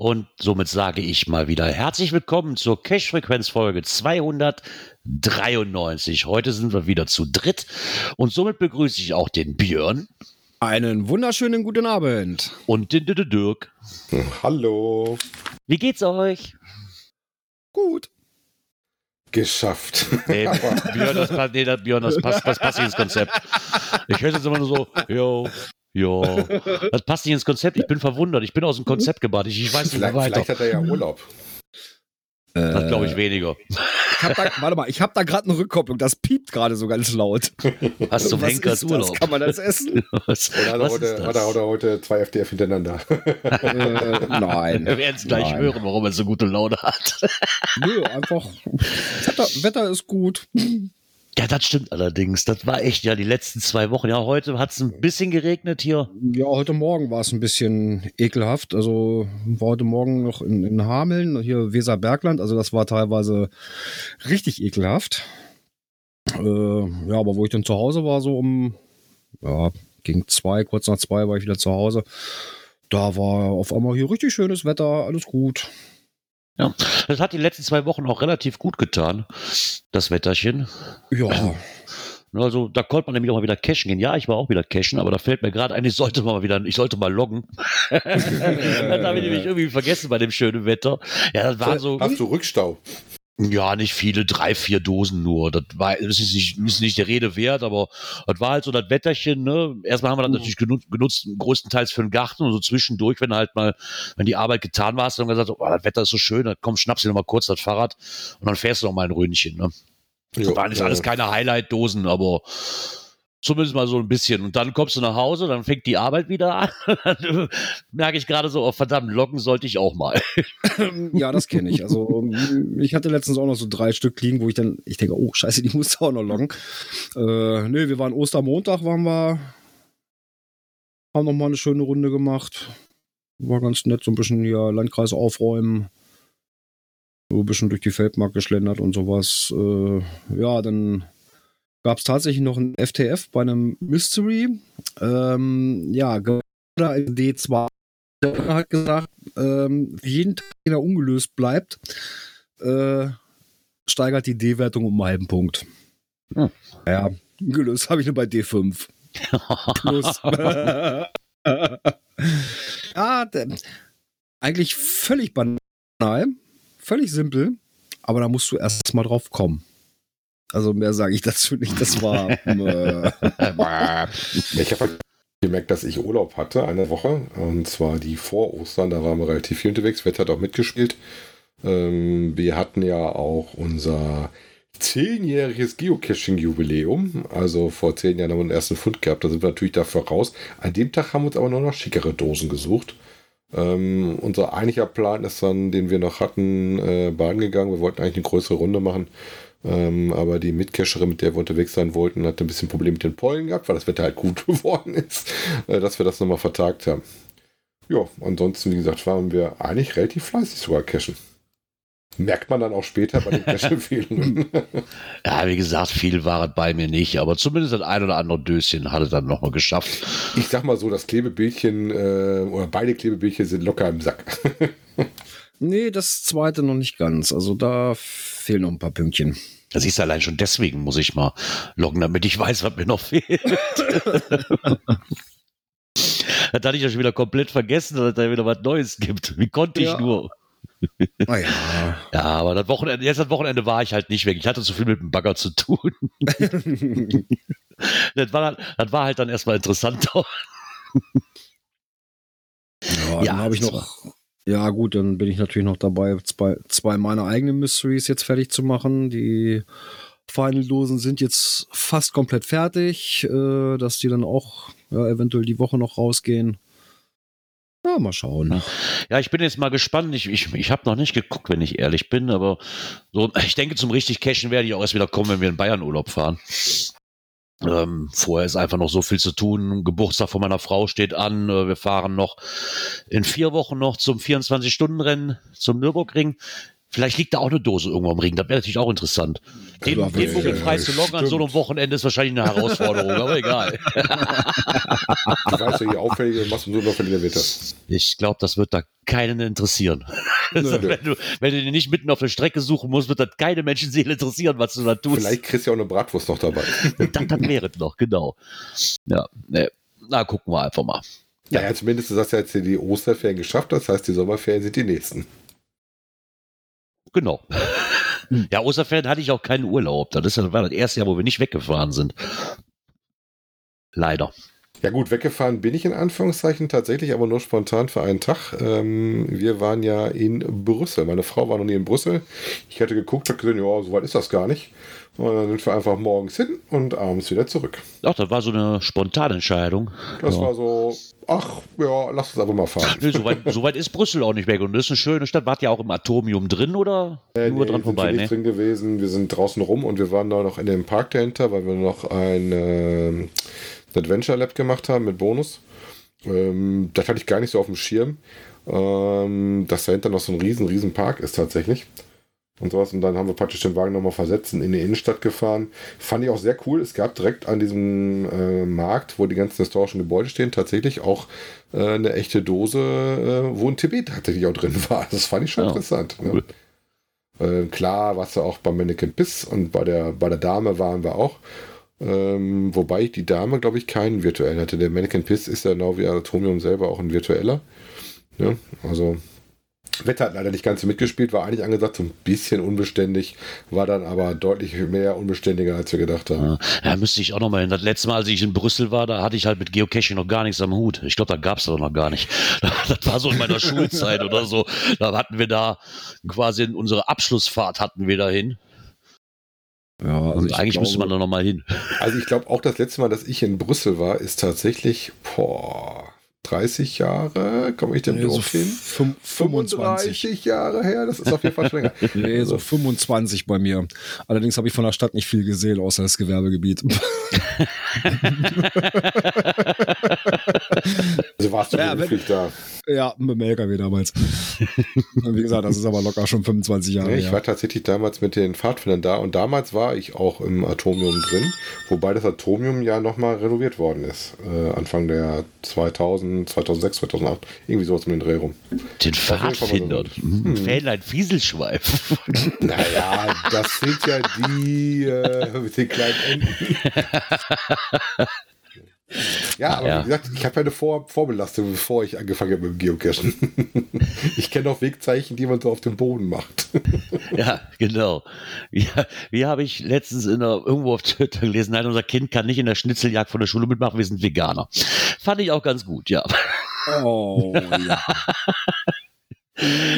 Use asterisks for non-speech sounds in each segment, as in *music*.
Und somit sage ich mal wieder herzlich willkommen zur Cash-Frequenz-Folge 293. Heute sind wir wieder zu dritt und somit begrüße ich auch den Björn Einen wunderschönen guten Abend. und den D- Dirk. Hallo. Wie geht's euch? Gut. Geschafft. Nee, *laughs* Björn, das, passt- nee, das, Björn, das passt, das passt nicht ins Konzept. Ich höre jetzt immer nur so, jo, jo. *laughs* Das passt nicht ins Konzept. Ich bin verwundert. Ich bin aus dem Konzept gebannt. Ich, ich weiß nicht mehr vielleicht, weiter. vielleicht hat er ja Urlaub. Das glaube ich weniger. Ich hab da, warte mal, ich habe da gerade eine Rückkopplung. Das piept gerade so ganz laut. *laughs* Hast Was Henkers ist Urlaub. Das? Kann man das essen? *laughs* Was, Oder hat er, was heute, ist hat er das? heute, heute zwei FDF hintereinander? äh, nein. Wir werden es gleich Nein. hören, warum er so gute Laune hat. Nö, einfach. Wetter, Wetter ist gut. Ja, das stimmt allerdings. Das war echt ja die letzten zwei Wochen. Ja, heute hat es ein bisschen geregnet hier. Ja, heute Morgen war es ein bisschen ekelhaft. Also war heute Morgen noch in, in Hameln, hier Weserbergland. Also das war teilweise richtig ekelhaft. Äh, ja, aber wo ich dann zu Hause war, so um, ja, gegen zwei, kurz nach zwei war ich wieder zu Hause. Da war auf einmal hier richtig schönes Wetter, alles gut. Ja, das hat die letzten zwei Wochen auch relativ gut getan, das Wetterchen. Ja, Also da konnte man nämlich auch mal wieder cashen gehen. Ja, ich war auch wieder cashen, aber da fällt mir gerade ein, ich sollte mal wieder, ich sollte mal loggen. *laughs* das habe ich nämlich irgendwie vergessen bei dem schönen Wetter. Ja, das waren so, Hast du Rückstau? Ja, nicht viele, drei, vier Dosen nur. Das war, das ist nicht, ist nicht der Rede wert, aber das war halt so das Wetterchen, ne? Erstmal haben wir das natürlich genutzt, genutzt, größtenteils für den Garten und so zwischendurch, wenn halt mal, wenn die Arbeit getan war, hast du dann gesagt, oh, das Wetter ist so schön, dann komm, schnappst du dir noch mal kurz das Fahrrad und dann fährst du noch mal ein Röhnchen, ne? Jo, waren nicht ja. alles keine Highlight-Dosen, aber zumindest mal so ein bisschen. Und dann kommst du nach Hause, dann fängt die Arbeit wieder an. *laughs* Dann merke ich gerade so, oh verdammt, loggen sollte ich auch mal. *laughs* ja, das kenne ich. Also ich hatte letztens auch noch so drei Stück liegen, wo ich dann, ich denke, oh scheiße, die *laughs* musst du auch noch loggen. Äh, nee, wir waren Ostermontag, waren wir, haben noch mal eine schöne Runde gemacht. War ganz nett, so ein bisschen hier Landkreis aufräumen. So ein bisschen durch die Feldmark geschlendert und sowas. Äh, ja, dann gab es tatsächlich noch ein FTF bei einem Mystery. Ähm, ja, gerade D2 hat gesagt, ähm, jeden Tag, den er ungelöst bleibt, äh, steigert die D-Wertung um einen halben Punkt. Hm. Ja, gelöst habe ich nur bei D5. Plus. *laughs* ja, der, eigentlich völlig banal, völlig simpel, aber da musst du erst mal drauf kommen. Also mehr sage ich dazu nicht. Das war. *laughs* Äh, Ich habe halt gemerkt, dass ich Urlaub hatte, eine Woche. Und zwar die vor Ostern. Da waren wir relativ viel unterwegs. Wetter hat auch mitgespielt. Ähm, wir hatten ja auch unser zehnjähriges Geocaching-Jubiläum. Also vor zehn Jahren haben wir den ersten Fund gehabt. Da sind wir natürlich dafür raus. An dem Tag haben wir uns aber nur noch schickere Dosen gesucht. Ähm, unser eigentlicher Plan ist dann, den wir noch hatten, äh, Bahn gegangen. Wir wollten eigentlich eine größere Runde machen. Ähm, aber die Mitcacherin, mit der wir unterwegs sein wollten, hatte ein bisschen Problem mit den Pollen gehabt, weil das Wetter halt gut *laughs* geworden ist, äh, dass wir das nochmal vertagt haben. Ja, ansonsten, wie gesagt, waren wir eigentlich relativ fleißig sogar cashen. Merkt man dann auch später bei den Cache-Empfehlungen. *laughs* *laughs* Ja, wie gesagt, viel war es bei mir nicht, aber zumindest das ein oder andere Döschen hat es dann nochmal geschafft. ich sag mal so, das Klebebildchen äh, oder beide Klebebildchen sind locker im Sack. nee, das zweite noch nicht ganz. Also da fehlen noch ein paar Pünktchen. Das ist allein schon deswegen muss ich mal loggen, damit ich weiß, was mir noch fehlt. *laughs* das hatte ich ja schon wieder komplett vergessen, dass es da wieder was Neues gibt. Wie konnte ich Ja. nur? Naja. *laughs* Ja, aber das Wochenende, jetzt das Wochenende war ich halt nicht weg. Ich hatte zu viel mit dem Bagger zu tun. *laughs* das, war, das war halt dann erstmal interessanter. Ja, Ja, habe ich noch. Ja, gut, dann bin ich natürlich noch dabei, zwei, zwei meiner eigenen Mysteries jetzt fertig zu machen. Die Final-Dosen sind jetzt fast komplett fertig, äh, dass die dann auch ja, eventuell die Woche noch rausgehen. Ja, mal schauen. Ja, ich bin jetzt mal gespannt. Ich, ich, ich habe noch nicht geguckt, wenn ich ehrlich bin, aber so, ich denke, zum richtig Cashen werde ich auch erst wieder kommen, wenn wir in Bayern Urlaub fahren. Ähm, vorher ist einfach noch so viel zu tun. Geburtstag von meiner Frau steht an. Äh, Wir fahren noch in vier Wochen noch zum 24-Stunden-Rennen zum Nürburgring. Vielleicht liegt da auch eine Dose irgendwo am Ring. Das wäre natürlich auch interessant. Den, Ja, den Buckel frei zu loggen an so einem Wochenende ist wahrscheinlich eine Herausforderung, aber egal. *laughs* Du weißt ja, je auffälliger du machst, umso unauffälliger wird das. Ich glaube, das wird da keinen interessieren. *laughs* Also, wenn, du, wenn du den nicht mitten auf der Strecke suchen musst, wird das keine Menschenseele interessieren, was du da tust. Vielleicht kriegst du ja auch eine Bratwurst noch dabei. *laughs* dann, dann wäre es noch, genau. Ja, ne, na, gucken wir einfach mal. Ja, ja zumindest hast du jetzt hier die Osterferien geschafft, das heißt, die Sommerferien sind die nächsten. Genau. *laughs* Ja, Osterferien hatte ich auch keinen Urlaub. Das war das erste Jahr, wo wir nicht weggefahren sind. Leider. Ja gut, weggefahren bin ich in Anführungszeichen tatsächlich, aber nur spontan für einen Tag. Ähm, wir waren ja in Brüssel. Meine Frau war noch nie in Brüssel. Ich hatte geguckt, habe gesehen, ja, so weit ist das gar nicht. Und dann sind wir einfach morgens hin und abends wieder zurück. Doch, das war so eine spontane Entscheidung. Das ja. war so, ach ja, lass uns einfach mal fahren. Nee, so, weit, so weit ist Brüssel auch nicht weg. Und das ist eine schöne Stadt. Wart ihr auch im Atomium drin oder Äh, nur nee, dran sind wir vorbei? nicht Ne? drin gewesen. Wir sind draußen rum und wir waren da noch in dem Park dahinter, weil wir noch ein ähm, Adventure Lab gemacht haben mit Bonus. Ähm, das hatte ich gar nicht so auf dem Schirm, ähm, dass dahinter noch so ein riesen, riesen Park ist tatsächlich. Und sowas. Und dann haben wir praktisch den Wagen nochmal versetzt und in die Innenstadt gefahren. Fand ich auch sehr cool. Es gab direkt an diesem äh, Markt, wo die ganzen historischen Gebäude stehen, tatsächlich auch äh, eine echte Dose, äh, wo ein TB tatsächlich auch drin *laughs* war. Das fand ich schon Ja, interessant. cool. Ne? Klar, warst du auch bei Mannequin Piss und bei der, bei der Dame waren wir auch. Ähm, wobei die Dame, glaube ich, keinen virtuellen hatte. Der Mannequin Piss ist ja genau wie Atomium selber auch ein virtueller. Ja, also Wetter hat leider nicht ganz so mitgespielt, war eigentlich angesagt, so ein bisschen unbeständig, war dann aber deutlich mehr unbeständiger, als wir gedacht haben. Ja, ja, müsste ich auch noch mal hin. Das letzte Mal, als ich in Brüssel war, da hatte ich halt mit Geocaching noch gar nichts am Hut. Ich glaube, da gab es das noch gar nicht. *laughs* Das war so in meiner *laughs* Schulzeit oder so. Da hatten wir da quasi unsere Abschlussfahrt hatten wir dahin. Ja, also Und ich eigentlich glaube, müsste man da noch mal hin. Also ich glaube auch das letzte Mal, dass ich in Brüssel war, ist tatsächlich boah, 30 Jahre, komme ich dem nee, so Dorf hin? fün- 25. 35 Jahre her, das ist auf jeden Fall schon länger. *laughs* Nee, so 25 bei mir. Allerdings habe ich von der Stadt nicht viel gesehen, außer das Gewerbegebiet. *laughs* Also warst du Ja, beruflich da? ja, mit dem LKW damals. Wie gesagt, das ist aber locker schon 25 Jahre Nee, ich her. war tatsächlich damals mit den Pfadfindern da und damals war ich auch im Atomium drin, wobei das Atomium ja nochmal renoviert worden ist. Äh, Anfang der 2000, 2006, 2008, irgendwie sowas um den Dreh rum. Den. Pfadfinder. Mhm. Fähnlein Fieselschweif. *laughs* Naja, das sind ja die äh, mit den kleinen Enden. *laughs* Ja, aber Ja. wie gesagt, ich habe ja eine Vor Vorbelastung, bevor ich angefangen habe mit dem Geocachen. *laughs* ich kenne auch Wegzeichen, die man so auf dem Boden macht. *laughs* Ja, genau. Wie, wie habe ich letztens in der, irgendwo auf Twitter gelesen, nein, unser Kind kann nicht in der Schnitzeljagd von der Schule mitmachen, wir sind Veganer. Fand ich auch ganz gut, ja. Oh, ja. *laughs*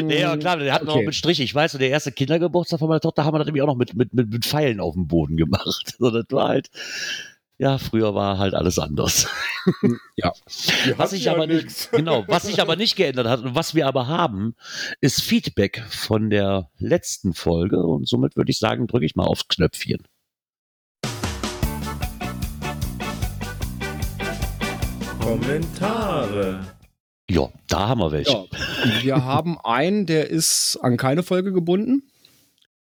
Nee, ja, klar, der hat noch Okay. mit Strich. Ich weiß, so der erste Kindergeburtstag von meiner Tochter haben wir das nämlich auch noch mit, mit, mit, mit Pfeilen auf dem Boden gemacht. So, das war halt, ja, früher war halt alles anders. ja. Wir Was ja aber nicht, genau, was sich aber nicht geändert hat und was wir aber haben, ist Feedback von der letzten Folge und somit würde ich sagen, drücke ich mal aufs Knöpfchen. Kommentare. Ja, da haben wir welche. ja. Wir haben einen, der ist an keine Folge gebunden.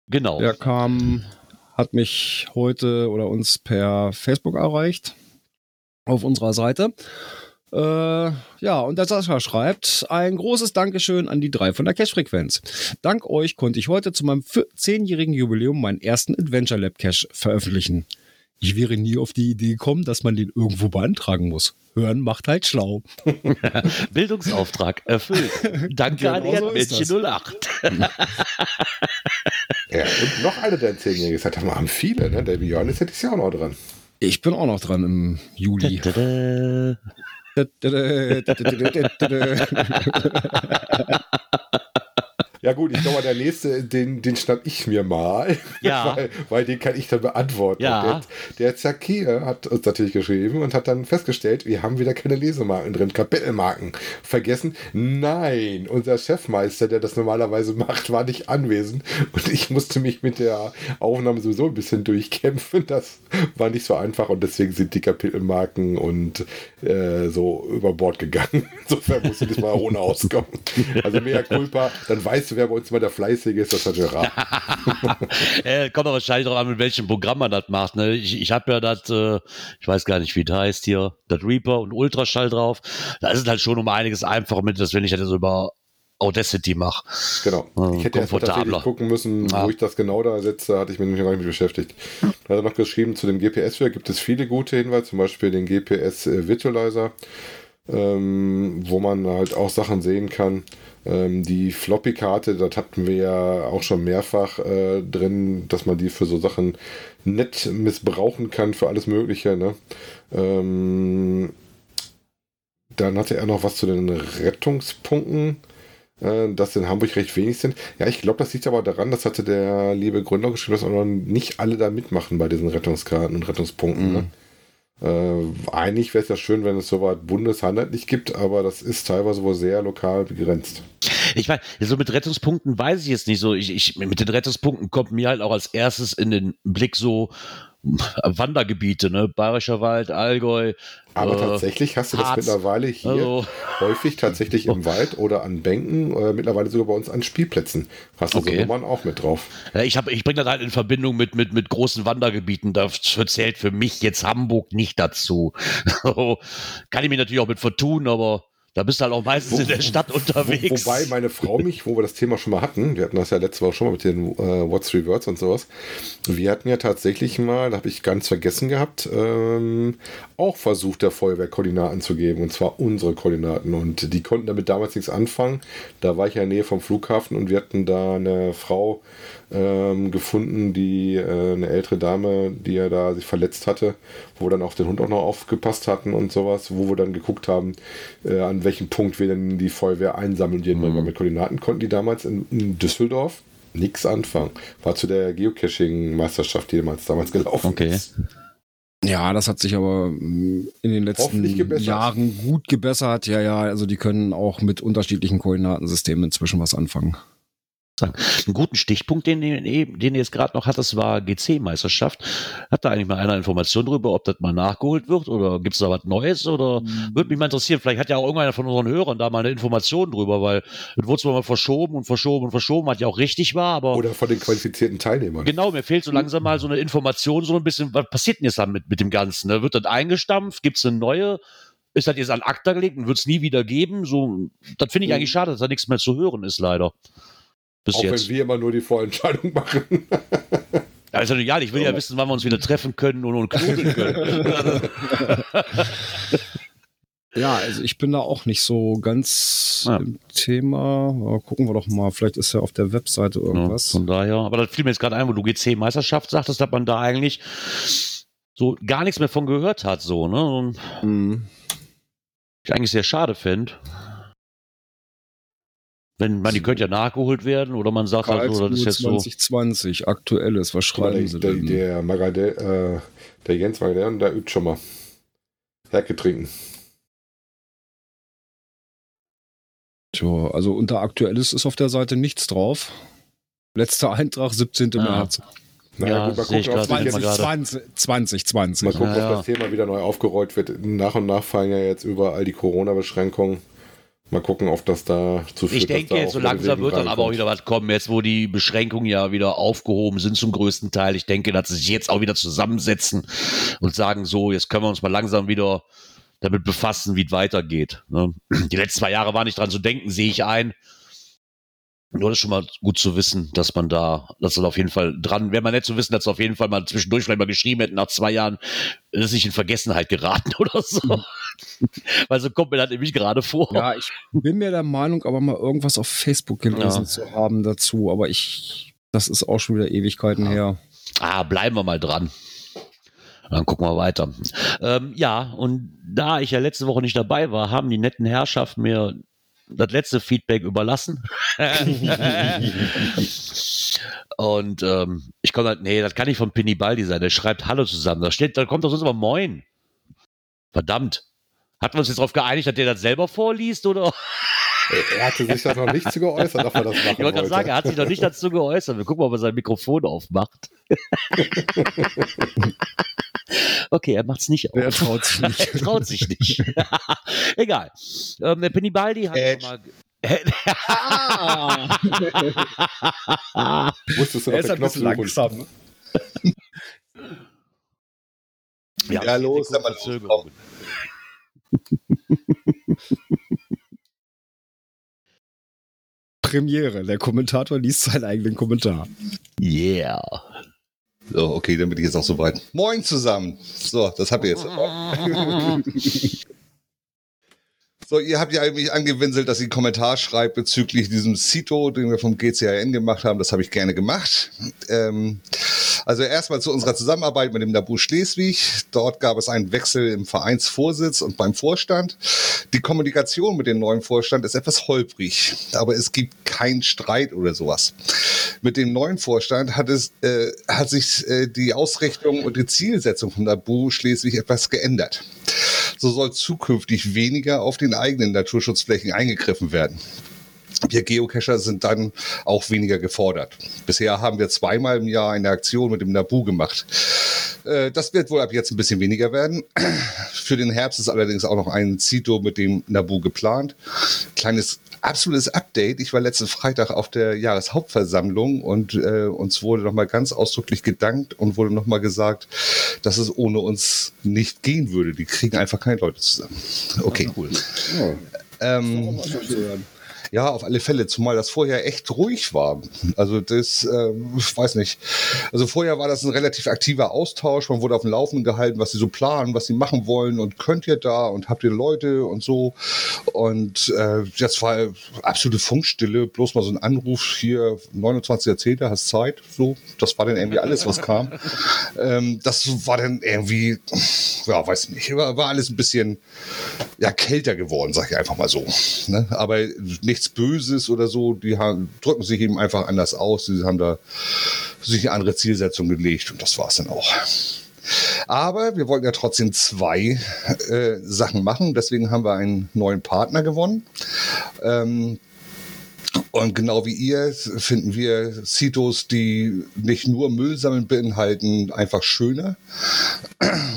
Genau. Der kam, hat mich heute oder uns per Facebook erreicht auf unserer Seite. Äh, ja, und der Sascha schreibt, ein großes Dankeschön an die drei von der Cache-Frequenz. Dank euch konnte ich heute zu meinem 10-jährigen Jubiläum meinen ersten Adventure Lab Cache veröffentlichen. Ich wäre nie auf die Idee gekommen, dass man den irgendwo beantragen muss. Hören macht halt schlau. *laughs* Bildungsauftrag erfüllt. Danke an Genau so ist Erdmännchen 08. *laughs* Ja, und noch einer, der ein Zehnjähriges hat, haben viele, ne? Der Björn ist ja dieses Jahr auch noch dran. Ich bin auch noch dran im Juli. Ja, gut, ich glaube, der nächste, den, den schnapp ich mir mal. *laughs* Ja. weil, weil den kann ich dann beantworten. Ja. Der, der Zakir hat uns natürlich geschrieben und hat dann festgestellt, wir haben wieder keine Lesemarken drin, Kapitelmarken. Vergessen? Nein, unser Chefmeister, der das normalerweise macht, war nicht anwesend und ich musste mich mit der Aufnahme sowieso ein bisschen durchkämpfen. Das war nicht so einfach und deswegen sind die Kapitelmarken und äh, so über Bord gegangen. *laughs* Insofern musste ich das mal ohne auskommen. *laughs* Also mehr Culpa, dann weißt du, wer bei uns mal der Fleißige ist, das hat Gerard. *laughs* äh, kommt doch wahrscheinlich drauf an, mit welchem Programm man das macht. Ne? Ich, ich habe ja das, äh, ich weiß gar nicht, wie das heißt hier, das Reaper und Ultraschall drauf. Da ist es halt schon um einiges einfacher mit, als wenn ich das über Audacity mache. Genau. Ja, Ich hätte erst mal tatsächlich gucken müssen, Ja. wo ich das genau da setze, hatte ich mich noch gar nicht mit beschäftigt. Da hat er noch geschrieben, zu dem GPS -Ware gibt es viele gute Hinweise, zum Beispiel den GPS äh, Virtualizer, ähm, wo man halt auch Sachen sehen kann. Ähm, die Floppy-Karte, das hatten wir ja auch schon mehrfach äh, drin, dass man die für so Sachen nett missbrauchen kann, für alles Mögliche. Ne? Ähm, dann hatte er noch was zu den Rettungspunkten äh, dass in Hamburg recht wenig sind. Ja, ich glaube, das liegt aber daran, das hatte der liebe Gründer geschrieben, dass auch noch nicht alle da mitmachen bei diesen Rettungskarten und Rettungspunkten. Ne? Äh, eigentlich wäre es ja schön, wenn es sowas bundeshandheitlich gibt, aber das ist teilweise wohl sehr lokal begrenzt. Ich weiß, so mit Rettungspunkten weiß ich jetzt nicht so. Ich, ich, mit den Rettungspunkten kommt mir halt auch als erstes in den Blick so Wandergebiete, ne? Bayerischer Wald, Allgäu. Aber äh, tatsächlich hast du das Harz. mittlerweile hier Also- häufig tatsächlich im Wald oder an Bänken, oder mittlerweile sogar bei uns an Spielplätzen. Hast du Okay. so Nummern auch mit drauf. Ja, ich hab, ich bringe das halt in Verbindung mit, mit, mit großen Wandergebieten. Dafür zählt für mich jetzt Hamburg nicht dazu. *laughs* Kann ich mich natürlich auch mit vertun, aber da bist du halt auch meistens in der Stadt unterwegs. Wo, wobei meine Frau mich, wo wir das Thema schon mal hatten, wir hatten das ja letzte Woche schon mal mit den äh, What's Three Words und sowas. Wir hatten ja tatsächlich mal, da habe ich ganz vergessen gehabt, ähm, auch versucht, der Feuerwehr Koordinaten zu geben. Und zwar unsere Koordinaten. Und die konnten damit damals nichts anfangen. Da war ich ja in der Nähe vom Flughafen und wir hatten da eine Frau ähm, gefunden, die äh, eine ältere Dame, die ja da sich verletzt hatte, wo wir dann auf den Hund auch noch aufgepasst hatten und sowas, wo wir dann geguckt haben, äh, an welchem Punkt wir denn die Feuerwehr einsammeln. Die mhm. mit Koordinaten konnten die damals in, in Düsseldorf nichts anfangen. War zu der Geocaching-Meisterschaft, die damals, damals gelaufen Okay. ist. Ja, das hat sich aber mm, in den letzten. Jahren gut gebessert. Ja, ja, also die können auch mit unterschiedlichen Koordinatensystemen inzwischen was anfangen. Sagen. Einen guten Stichpunkt, den, den, den ihr jetzt gerade noch hattest, war GC-Meisterschaft. Hat da eigentlich mal einer Information darüber, ob das mal nachgeholt wird oder gibt es da was Neues? Oder würde mich mal interessieren, vielleicht hat ja auch irgendeiner von unseren Hörern da mal eine Information drüber, weil es wurde zwar mal verschoben und verschoben und verschoben, was ja auch richtig war, aber Oder von den qualifizierten Teilnehmern. genau, mir fehlt so langsam mal so eine Information, so ein bisschen, was passiert denn jetzt damit mit dem Ganzen? Ne? Wird das eingestampft? Gibt es eine neue? Ist das jetzt an Akta gelegt und wird es nie wieder geben? So, das finde ich eigentlich schade, dass da nichts mehr zu hören ist, leider. Bis Auch jetzt. wenn wir immer nur die Vorentscheidung machen. *laughs* Ja, ist ja egal, ich will ja wissen, wann wir uns wieder treffen können und, und knobeln können. *laughs* Ja, also ich bin da auch nicht so ganz Ja. im Thema. Aber gucken wir doch mal, vielleicht ist ja auf der Webseite ja, irgendwas. von daher, aber das fiel mir jetzt gerade ein, wo du GC-Meisterschaft sagtest, dass man da eigentlich so gar nichts mehr von gehört hat, so, ne? Und Mhm. ich eigentlich sehr schade fände. Wenn man, die könnte ja nachgeholt werden oder man sagt halt so, das ist jetzt so. 2020, aktuelles, was schreiben der, sie der, denn? der, Magadel, äh, der Jens Magadel, der übt schon mal. Herke trinken. Tja, also unter aktuelles ist auf der Seite nichts drauf. Letzter Eintrag, 17. Ah. März. Naja, Ja, gut, mal gucken, ob gerade, sich sehe ich jetzt, mal 2020, 2020. mal gucken, Ja, ja. ob das Thema wieder neu aufgerollt wird. Nach und nach fallen ja jetzt überall die Corona-Beschränkungen. Mal gucken, ob das da zu Ich denke, so langsam wird dann aber auch wieder was kommen, jetzt wo die Beschränkungen ja wieder aufgehoben sind zum größten Teil. Ich denke, dass sie sich jetzt auch wieder zusammensetzen und sagen, so, jetzt können wir uns mal langsam wieder damit befassen, wie es weitergeht. ne? Die letzten zwei Jahre war nicht dran zu denken, sehe ich ein. Nur das ist schon mal gut zu wissen, dass man da, dass das auf jeden Fall dran, wäre man nett zu wissen, dass auf jeden Fall mal zwischendurch vielleicht mal geschrieben hätten, nach zwei Jahren, das ist nicht in Vergessenheit geraten *laughs* oder so. Weil so kommt mir das nämlich gerade vor. Ja, ich bin mir der Meinung, aber mal irgendwas auf Facebook gelesen Ja. zu haben dazu. Aber ich, das ist auch schon wieder Ewigkeiten Ja. her. Ah, bleiben wir mal dran. Dann gucken wir weiter. Ähm, ja, und da ich ja letzte Woche nicht dabei war, haben die netten Herrschaften mir das letzte Feedback überlassen. *laughs* und ähm, ich komme halt, nee, das kann nicht von Pinny Baldi sein. Der schreibt Hallo zusammen. Da steht, da kommt doch sonst immer Moin. Verdammt. Hatten wir uns jetzt darauf geeinigt, dass der das selber vorliest, oder? Er hatte sich da noch nicht zu geäußert, ob er das machen Ich wollte gerade sagen, er hat sich noch nicht dazu geäußert. Wir gucken mal, ob er sein Mikrofon aufmacht. *laughs* okay, er macht es nicht auf. *laughs* Er traut sich nicht. er traut sich nicht. Egal. Ähm, der Penny Baldi hat Edge. mal. *laughs* Wusstest du Er noch ist ein bisschen langsam. *laughs* Ja, haben los, sag mal los. Premiere. Der Kommentator liest seinen eigenen Kommentar. Yeah. So, okay, dann bin ich jetzt auch soweit. Moin zusammen. So, das habt ihr jetzt. *laughs* So, ihr habt ja mich angewinselt, dass ihr einen Kommentar schreibt bezüglich diesem Cito, den wir vom GCRN gemacht haben. Das habe ich gerne gemacht. Ähm, also erstmal zu unserer Zusammenarbeit mit dem Nabu Schleswig. Dort gab es einen Wechsel im Vereinsvorsitz und beim Vorstand. Die Kommunikation mit dem neuen Vorstand ist etwas holprig, aber es gibt keinen Streit oder sowas. Mit dem neuen Vorstand hat, es, äh, hat sich äh, die Ausrichtung und die Zielsetzung von Nabu Schleswig etwas geändert. So soll zukünftig weniger auf den eigenen Naturschutzflächen eingegriffen werden. Wir Geocacher sind dann auch weniger gefordert. Bisher haben wir zweimal im Jahr eine Aktion mit dem Nabu gemacht. Äh, Das wird wohl ab jetzt ein bisschen weniger werden. Für den Herbst ist allerdings auch noch ein Zito mit dem Nabu geplant. Kleines absolutes Update. Ich war letzten Freitag auf der Jahreshauptversammlung und äh, uns wurde nochmal ganz ausdrücklich gedankt und wurde nochmal gesagt, dass es ohne uns nicht gehen würde. Die kriegen einfach keine Leute zusammen. Okay. Cool. Ähm, ja, auf alle Fälle, zumal das vorher echt ruhig war. Also das, äh, ich weiß nicht. Also vorher war das ein relativ aktiver Austausch. Man wurde auf dem Laufenden gehalten, was sie so planen, was sie machen wollen und könnt ihr da und habt ihr Leute und so. Und äh, jetzt war absolute Funkstille, bloß mal so ein Anruf hier, 29.10., hast Zeit, so. Das war dann irgendwie alles, was kam. *laughs* ähm, das war dann irgendwie, ja, weiß nicht, war, war alles ein bisschen ja, kälter geworden, sag ich einfach mal so. Ne? Aber nichts Böses oder so, die haben, drücken sich eben einfach anders aus. Sie haben da sich eine andere Zielsetzung gelegt und das war es dann auch. Aber wir wollten ja trotzdem zwei äh, Sachen machen. Deswegen haben wir einen neuen Partner gewonnen. Ähm, und genau wie ihr finden wir Citos, die nicht nur Müll sammeln beinhalten, einfach schöner.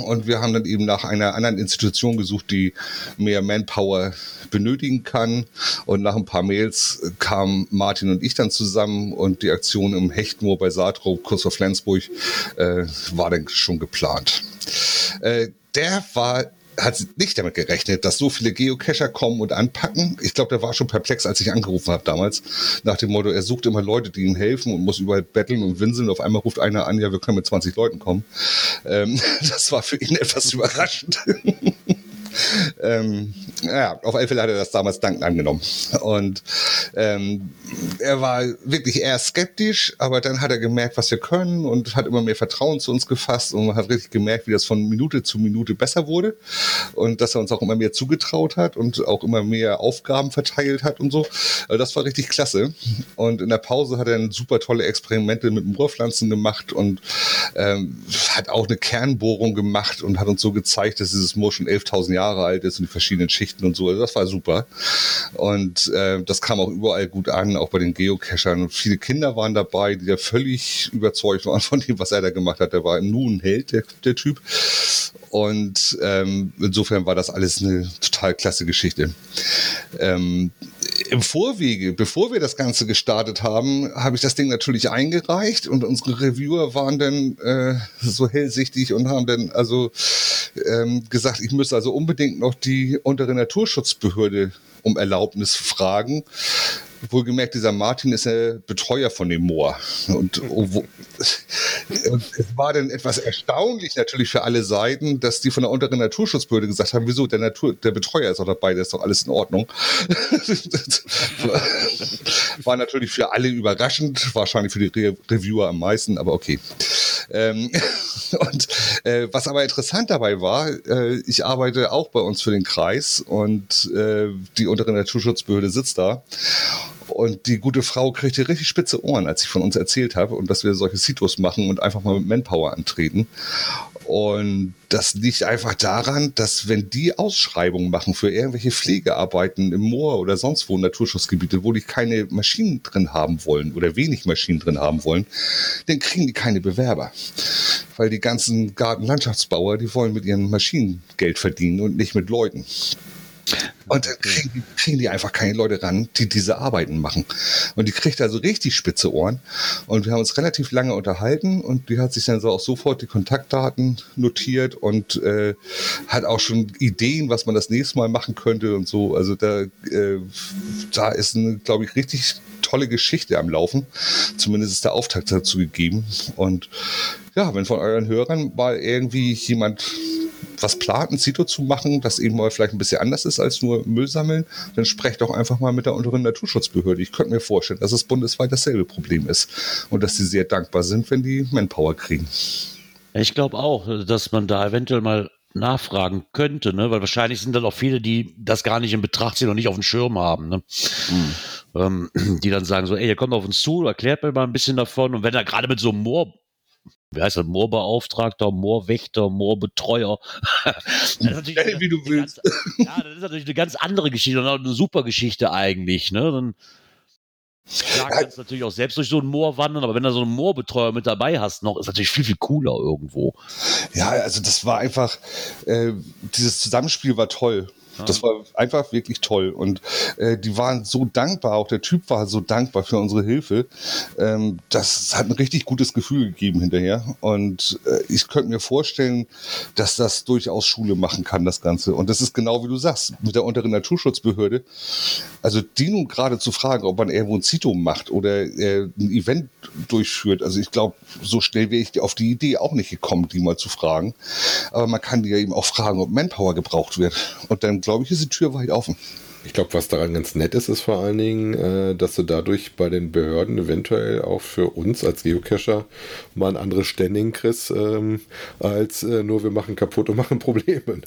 Und wir haben dann eben nach einer anderen Institution gesucht, die mehr Manpower benötigen kann. Und nach ein paar Mails kamen Martin und ich dann zusammen und die Aktion im Hechtmoor bei Saatrup, kurz vor Flensburg, äh, war dann schon geplant. Äh, der war hat nicht damit gerechnet, dass so viele Geocacher kommen und anpacken. Ich glaube, der war schon perplex, als ich angerufen habe damals. Nach dem Motto, er sucht immer Leute, die ihm helfen und muss überall betteln und winseln. Auf einmal ruft einer an, ja, wir können mit 20 Leuten kommen. Ähm, *laughs* das war für ihn etwas überraschend. *laughs* ähm, ja, auf alle Fälle hat er das damals dankend angenommen. Und ähm, er war wirklich eher skeptisch, aber dann hat er gemerkt, was wir können und hat immer mehr Vertrauen zu uns gefasst und man hat richtig gemerkt, wie das von Minute zu Minute besser wurde und dass er uns auch immer mehr zugetraut hat und auch immer mehr Aufgaben verteilt hat und so. Also das war richtig klasse. Und in der Pause hat er dann super tolle Experimente mit Moorpflanzen gemacht und ähm, hat auch eine Kernbohrung gemacht und hat uns so gezeigt, dass dieses Moor schon 11.000 Jahre alt ist und die verschiedenen Schichten und so. Also das war super. Und äh, das kam auch überall gut an, auch bei den Geocachern. Und viele Kinder waren dabei, die da völlig überzeugt waren von dem, was er da gemacht hat. Der war im ein Held, der, der Typ. Und ähm, insofern war das alles eine total klasse Geschichte. Ähm, Im Vorwege, bevor wir das Ganze gestartet haben, habe ich das Ding natürlich eingereicht und unsere Reviewer waren dann äh, so hellsichtig und haben dann also ähm, gesagt, ich müsse also unbedingt noch die untere Naturschutzbehörde um Erlaubnis fragen. Wohlgemerkt, dieser Martin ist der Betreuer von dem Moor. Und oh, und es war dann etwas erstaunlich natürlich für alle Seiten, dass die von der unteren Naturschutzbehörde gesagt haben, wieso, der, Natur, der Betreuer ist auch dabei, das ist doch alles in Ordnung. *laughs* war natürlich für alle überraschend, wahrscheinlich für die Re Reviewer am meisten, aber okay. Ähm, *laughs* und äh, was aber interessant dabei war, äh, ich arbeite auch bei uns für den Kreis und äh, die untere Naturschutzbehörde sitzt da. Und die gute Frau kriegte richtig spitze Ohren, als ich von uns erzählt habe und dass wir solche Citos machen und einfach mal mit Manpower antreten. Und das liegt einfach daran, dass wenn die Ausschreibungen machen für irgendwelche Pflegearbeiten im Moor oder sonst wo Naturschutzgebiete, wo die keine Maschinen drin haben wollen oder wenig Maschinen drin haben wollen, dann kriegen die keine Bewerber. Weil die ganzen Gartenlandschaftsbauer, die wollen mit ihren Maschinen Geld verdienen und nicht mit Leuten. Und dann kriegen, kriegen, die einfach keine Leute ran, die diese Arbeiten machen. Und die kriegt also richtig spitze Ohren. Und wir haben uns relativ lange unterhalten und die hat sich dann so auch sofort die Kontaktdaten notiert und äh, hat auch schon Ideen, was man das nächste Mal machen könnte und so. Also da, äh, da ist glaube ich, richtig tolle Geschichte am Laufen. Zumindest ist der Auftakt dazu gegeben. Und ja, wenn von euren Hörern mal irgendwie jemand was plant, ein Zito zu machen, das eben mal vielleicht ein bisschen anders ist als nur Müll sammeln, dann sprecht doch einfach mal mit der unteren Naturschutzbehörde. Ich könnte mir vorstellen, dass es bundesweit dasselbe Problem ist und dass sie sehr dankbar sind, wenn die Manpower kriegen. Ich glaube auch, dass man da eventuell mal nachfragen könnte, ne? weil wahrscheinlich sind dann auch viele, die das gar nicht in Betracht ziehen und nicht auf dem Schirm haben, ne? Mhm. Ähm, *clears throat* die dann sagen so, ey, ihr kommt auf uns zu, erklärt mir mal ein bisschen davon und wenn er gerade mit so einem Moor wie heißt das, Moorbeauftragter, Moorwächter, Moorbetreuer. *laughs* das ist natürlich ja, wie du willst. Ganz, *laughs* ja, das ist natürlich eine ganz andere Geschichte und auch eine super Geschichte eigentlich. Ne? Dann klar kannst du natürlich auch selbst durch so ein Moor wandern, aber wenn du so einen Moorbetreuer mit dabei hast, noch ist natürlich viel, viel cooler irgendwo. Ja, also das war einfach, äh, dieses Zusammenspiel war toll. Das war einfach wirklich toll. Und äh, die waren so dankbar, auch der Typ war so dankbar für unsere Hilfe. Ähm, das hat ein richtig gutes Gefühl gegeben hinterher. Und äh, ich könnte mir vorstellen, dass das durchaus Schule machen kann, das Ganze. Und das ist genau wie du sagst, mit der unteren Naturschutzbehörde. Also die nun gerade zu fragen, ob man irgendwo ein Zito macht oder äh, ein Event durchführt. Also ich glaube, so schnell wäre ich auf die Idee auch nicht gekommen, die mal zu fragen. Aber man kann die ja eben auch fragen, ob Manpower gebraucht wird. Und dann glaube ich, ist die Tür weit offen. Ich glaube, was daran ganz nett ist, ist vor allen Dingen, äh, dass du dadurch bei den Behörden eventuell auch für uns als Geocacher mal ein anderes Standing kriegst, ähm, als äh, nur wir machen kaputt und *laughs* machen Probleme.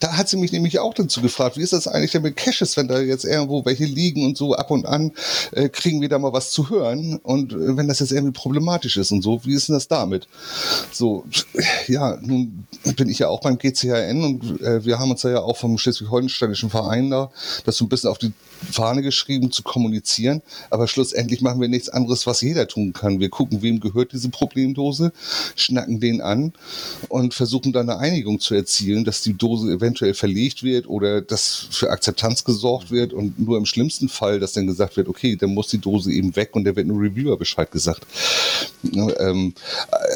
Da hat sie mich nämlich auch dazu gefragt, wie ist das eigentlich denn mit Caches, wenn da jetzt irgendwo welche liegen und so ab und an äh, kriegen wir da mal was zu hören und äh, wenn das jetzt irgendwie problematisch ist und so, wie ist denn das damit? So, ja, nun bin ich ja auch beim GCHN und äh, wir haben uns ja auch vom schleswig-holsteinischen Verein da das so ein bisschen auf die Fahne geschrieben, zu kommunizieren. Aber schlussendlich machen wir nichts anderes, was jeder tun kann. Wir gucken, wem gehört diese Problemdose, schnacken den an und versuchen dann eine Einigung zu erzielen, dass die Dose eventuell verlegt wird oder dass für Akzeptanz gesorgt wird und nur im schlimmsten Fall, dass dann gesagt wird, okay, dann muss die Dose eben weg und der wird nur Reviewer Bescheid gesagt. Ähm,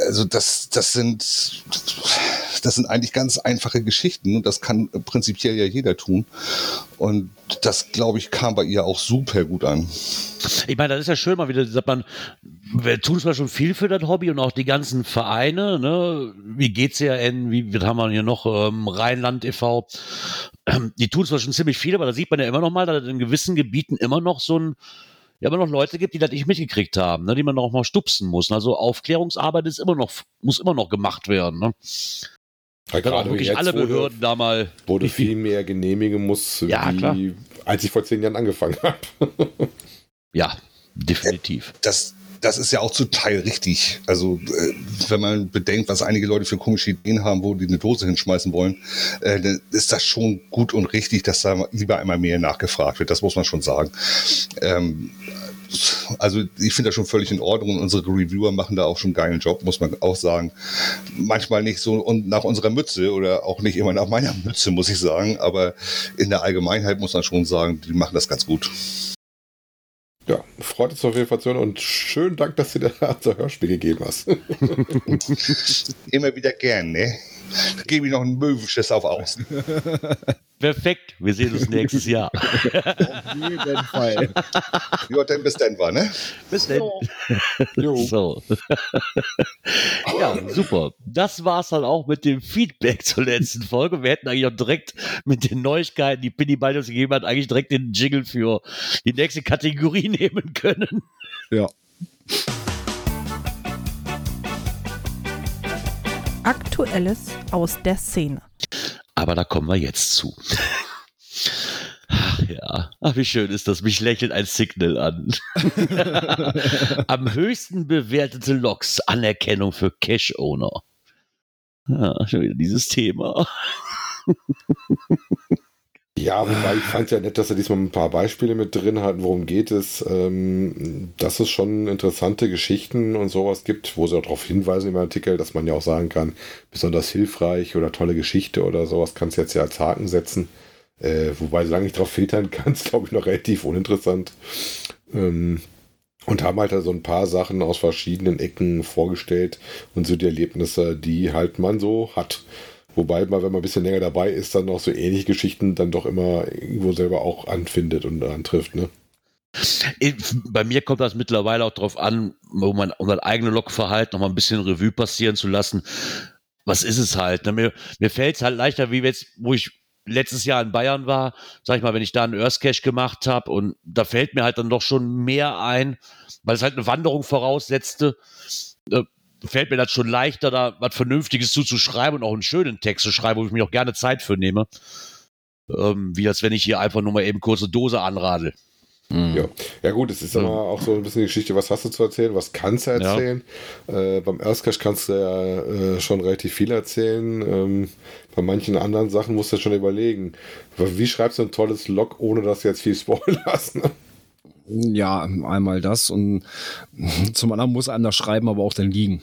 also das, das sind, das sind eigentlich ganz einfache Geschichten und das kann prinzipiell ja jeder tun. Und das, glaube ich, kam bei ihr auch super gut an. Ich meine, das ist ja schön mal wieder, sagt man, wir tun zwar schon viel für das Hobby und auch die ganzen Vereine, ne, wie GCRN, wie, wie haben wir hier noch, ähm, Rheinland e.V., die tun zwar schon ziemlich viel, aber da sieht man ja immer noch mal, dass in gewissen Gebieten immer noch so ein, ja, immer noch Leute gibt, die das nicht mitgekriegt haben, ne, die man auch mal stupsen muss. Also Aufklärungsarbeit ist immer noch, muss immer noch gemacht werden. Ne? Ja, gerade wirklich jetzt, alle Behörden da mal. Wo du *laughs* viel mehr genehmigen musst, Ja, wie, als ich vor zehn Jahren angefangen habe. *laughs* Ja, definitiv. Das, das ist ja auch zum Teil richtig. Also, äh, wenn man bedenkt, was einige Leute für komische Ideen haben, wo die eine Dose hinschmeißen wollen, äh, dann ist das schon gut und richtig, dass da lieber einmal mehr nachgefragt wird. Das muss man schon sagen. Ähm, also ich finde das schon völlig in Ordnung und unsere Reviewer machen da auch schon einen geilen Job, muss man auch sagen. Manchmal nicht so und nach unserer Mütze oder auch nicht immer nach meiner Mütze, muss ich sagen, aber in der Allgemeinheit muss man schon sagen, die machen das ganz gut. Ja, freut uns auf jeden Fall zu hören und schönen Dank, dass du dir da unser Hörspiel gegeben hast. *laughs* Immer wieder gern, ne? Da gebe ich noch einen Möwenschiss auf Außen. *laughs* Perfekt. Wir sehen uns nächstes Jahr. *laughs* Auf jeden Fall. Ja, dann bis dann war, ne? Bis dann. So. *laughs* ja, super. Das war's dann auch mit dem Feedback zur letzten Folge. Wir hätten eigentlich auch direkt mit den Neuigkeiten, die Pinny bald uns gegeben hat, eigentlich direkt den Jingle für die nächste Kategorie *laughs* nehmen können. Ja. Aktuelles aus der Szene. Aber da kommen wir jetzt zu. Ach ja, Ach, wie schön ist das. Mich lächelt ein Signal an. *laughs* Am höchsten bewertete Loks Anerkennung für Cash-Owner. Ja, schon wieder dieses Thema. Ja, wobei ich fand ja nett, dass er diesmal ein paar Beispiele mit drin hat, worum geht es, ähm, dass es schon interessante Geschichten und sowas gibt, wo sie auch darauf hinweisen im Artikel, dass man ja auch sagen kann, besonders hilfreich oder tolle Geschichte oder sowas kannst du jetzt ja als Haken setzen. Äh, wobei, solange ich darauf filtern kann, ist glaube ich noch relativ uninteressant. Ähm, und haben halt so ein paar Sachen aus verschiedenen Ecken vorgestellt und so die Erlebnisse, die halt man so hat. Wobei man, wenn man ein bisschen länger dabei ist, dann auch so ähnliche Geschichten dann doch immer irgendwo selber auch anfindet und antrifft, ne? Bei mir kommt das mittlerweile auch darauf an, um mein, um mein eigenes Lokverhalten noch mal ein bisschen Revue passieren zu lassen. Was ist es halt? Ne? Mir, mir fällt es halt leichter, wie jetzt, wo ich letztes Jahr in Bayern war, sag ich mal, wenn ich da einen Earth Cache gemacht habe und da fällt mir halt dann doch schon mehr ein, weil es halt eine Wanderung voraussetzte. Fällt mir das schon leichter, da was Vernünftiges zuzuschreiben und auch einen schönen Text zu schreiben, wo ich mir auch gerne Zeit für nehme. Ähm, wie als wenn ich hier einfach nur mal eben kurze Dose anradel. Ja. ja gut, es ist Ja. immer auch so ein bisschen die Geschichte, was hast du zu erzählen, was kannst du Ja. erzählen. Äh, beim Erstcash kannst du ja äh, schon relativ viel erzählen. Ähm, bei manchen anderen Sachen musst du schon überlegen, wie schreibst du ein tolles Log, ohne dass du jetzt viel *laughs* spoilerst. Ne? Ja, einmal das und *laughs* zum anderen muss einem das Schreiben aber auch dann liegen.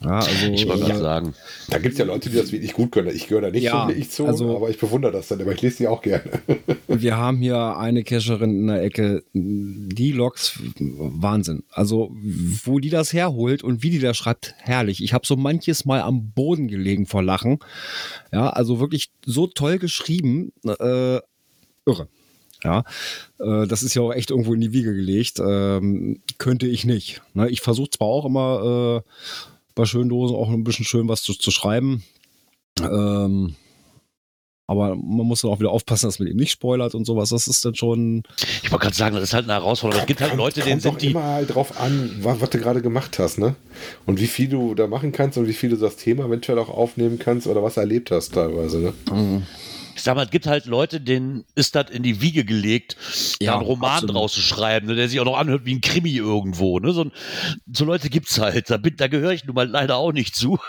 Ja, also, Ich wollte gerade sagen. Da gibt es ja Leute, die das wirklich gut können. Ich gehöre da nicht Ja, so ich zu, also- aber ich bewundere das dann, aber ich lese die auch gerne. *laughs* Wir haben hier eine Cacherin in der Ecke, die Logs, Wahnsinn. Also, wo die das herholt und wie die das schreibt, herrlich. Ich habe so manches Mal am Boden gelegen vor Lachen. Ja, also wirklich so toll geschrieben, äh, irre. Ja, äh, das ist ja auch echt irgendwo in die Wiege gelegt. Ähm, könnte ich nicht. Ne, ich versuche zwar auch immer äh, bei schönen Dosen auch ein bisschen schön was zu, zu schreiben. Ähm, aber man muss dann auch wieder aufpassen, dass man eben nicht spoilert und sowas. Das ist dann schon. Ich wollte gerade sagen, das ist halt eine Herausforderung. Es gibt halt Kommt- Leute, denen kommt sind doch die. immer halt drauf an, was, was du gerade gemacht hast, ne? Und wie viel du da machen kannst und wie viel du das Thema eventuell auch aufnehmen kannst oder was erlebt hast teilweise, ne? Ich sag mal, es gibt halt Leute, denen ist das in die Wiege gelegt, Ja, einen Roman absolut. draus zu schreiben, ne, der sich auch noch anhört wie ein Krimi irgendwo. Ne? So, so Leute gibt's halt. Da, bin- da gehöre ich nun mal leider auch nicht zu.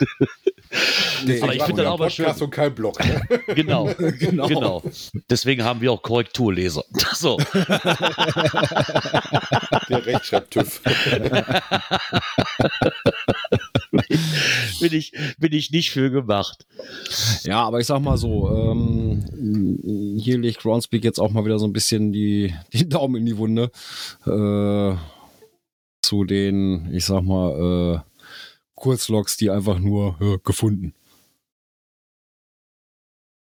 *laughs* *laughs* Aber ich finde das auch mal schön. Und kein Blog. Ne? *laughs* Genau, *laughs* Genau. genau. Deswegen haben wir auch Korrekturleser. So. Der Rechtschreib-TÜV. bin, ich, bin ich nicht für gemacht. Ja, aber ich sag mal so, ähm, hier legt Groundspeak jetzt auch mal wieder so ein bisschen die, den Daumen in die Wunde. Äh, zu den, ich sag mal, äh, Kurzlogs, die einfach nur äh, gefunden.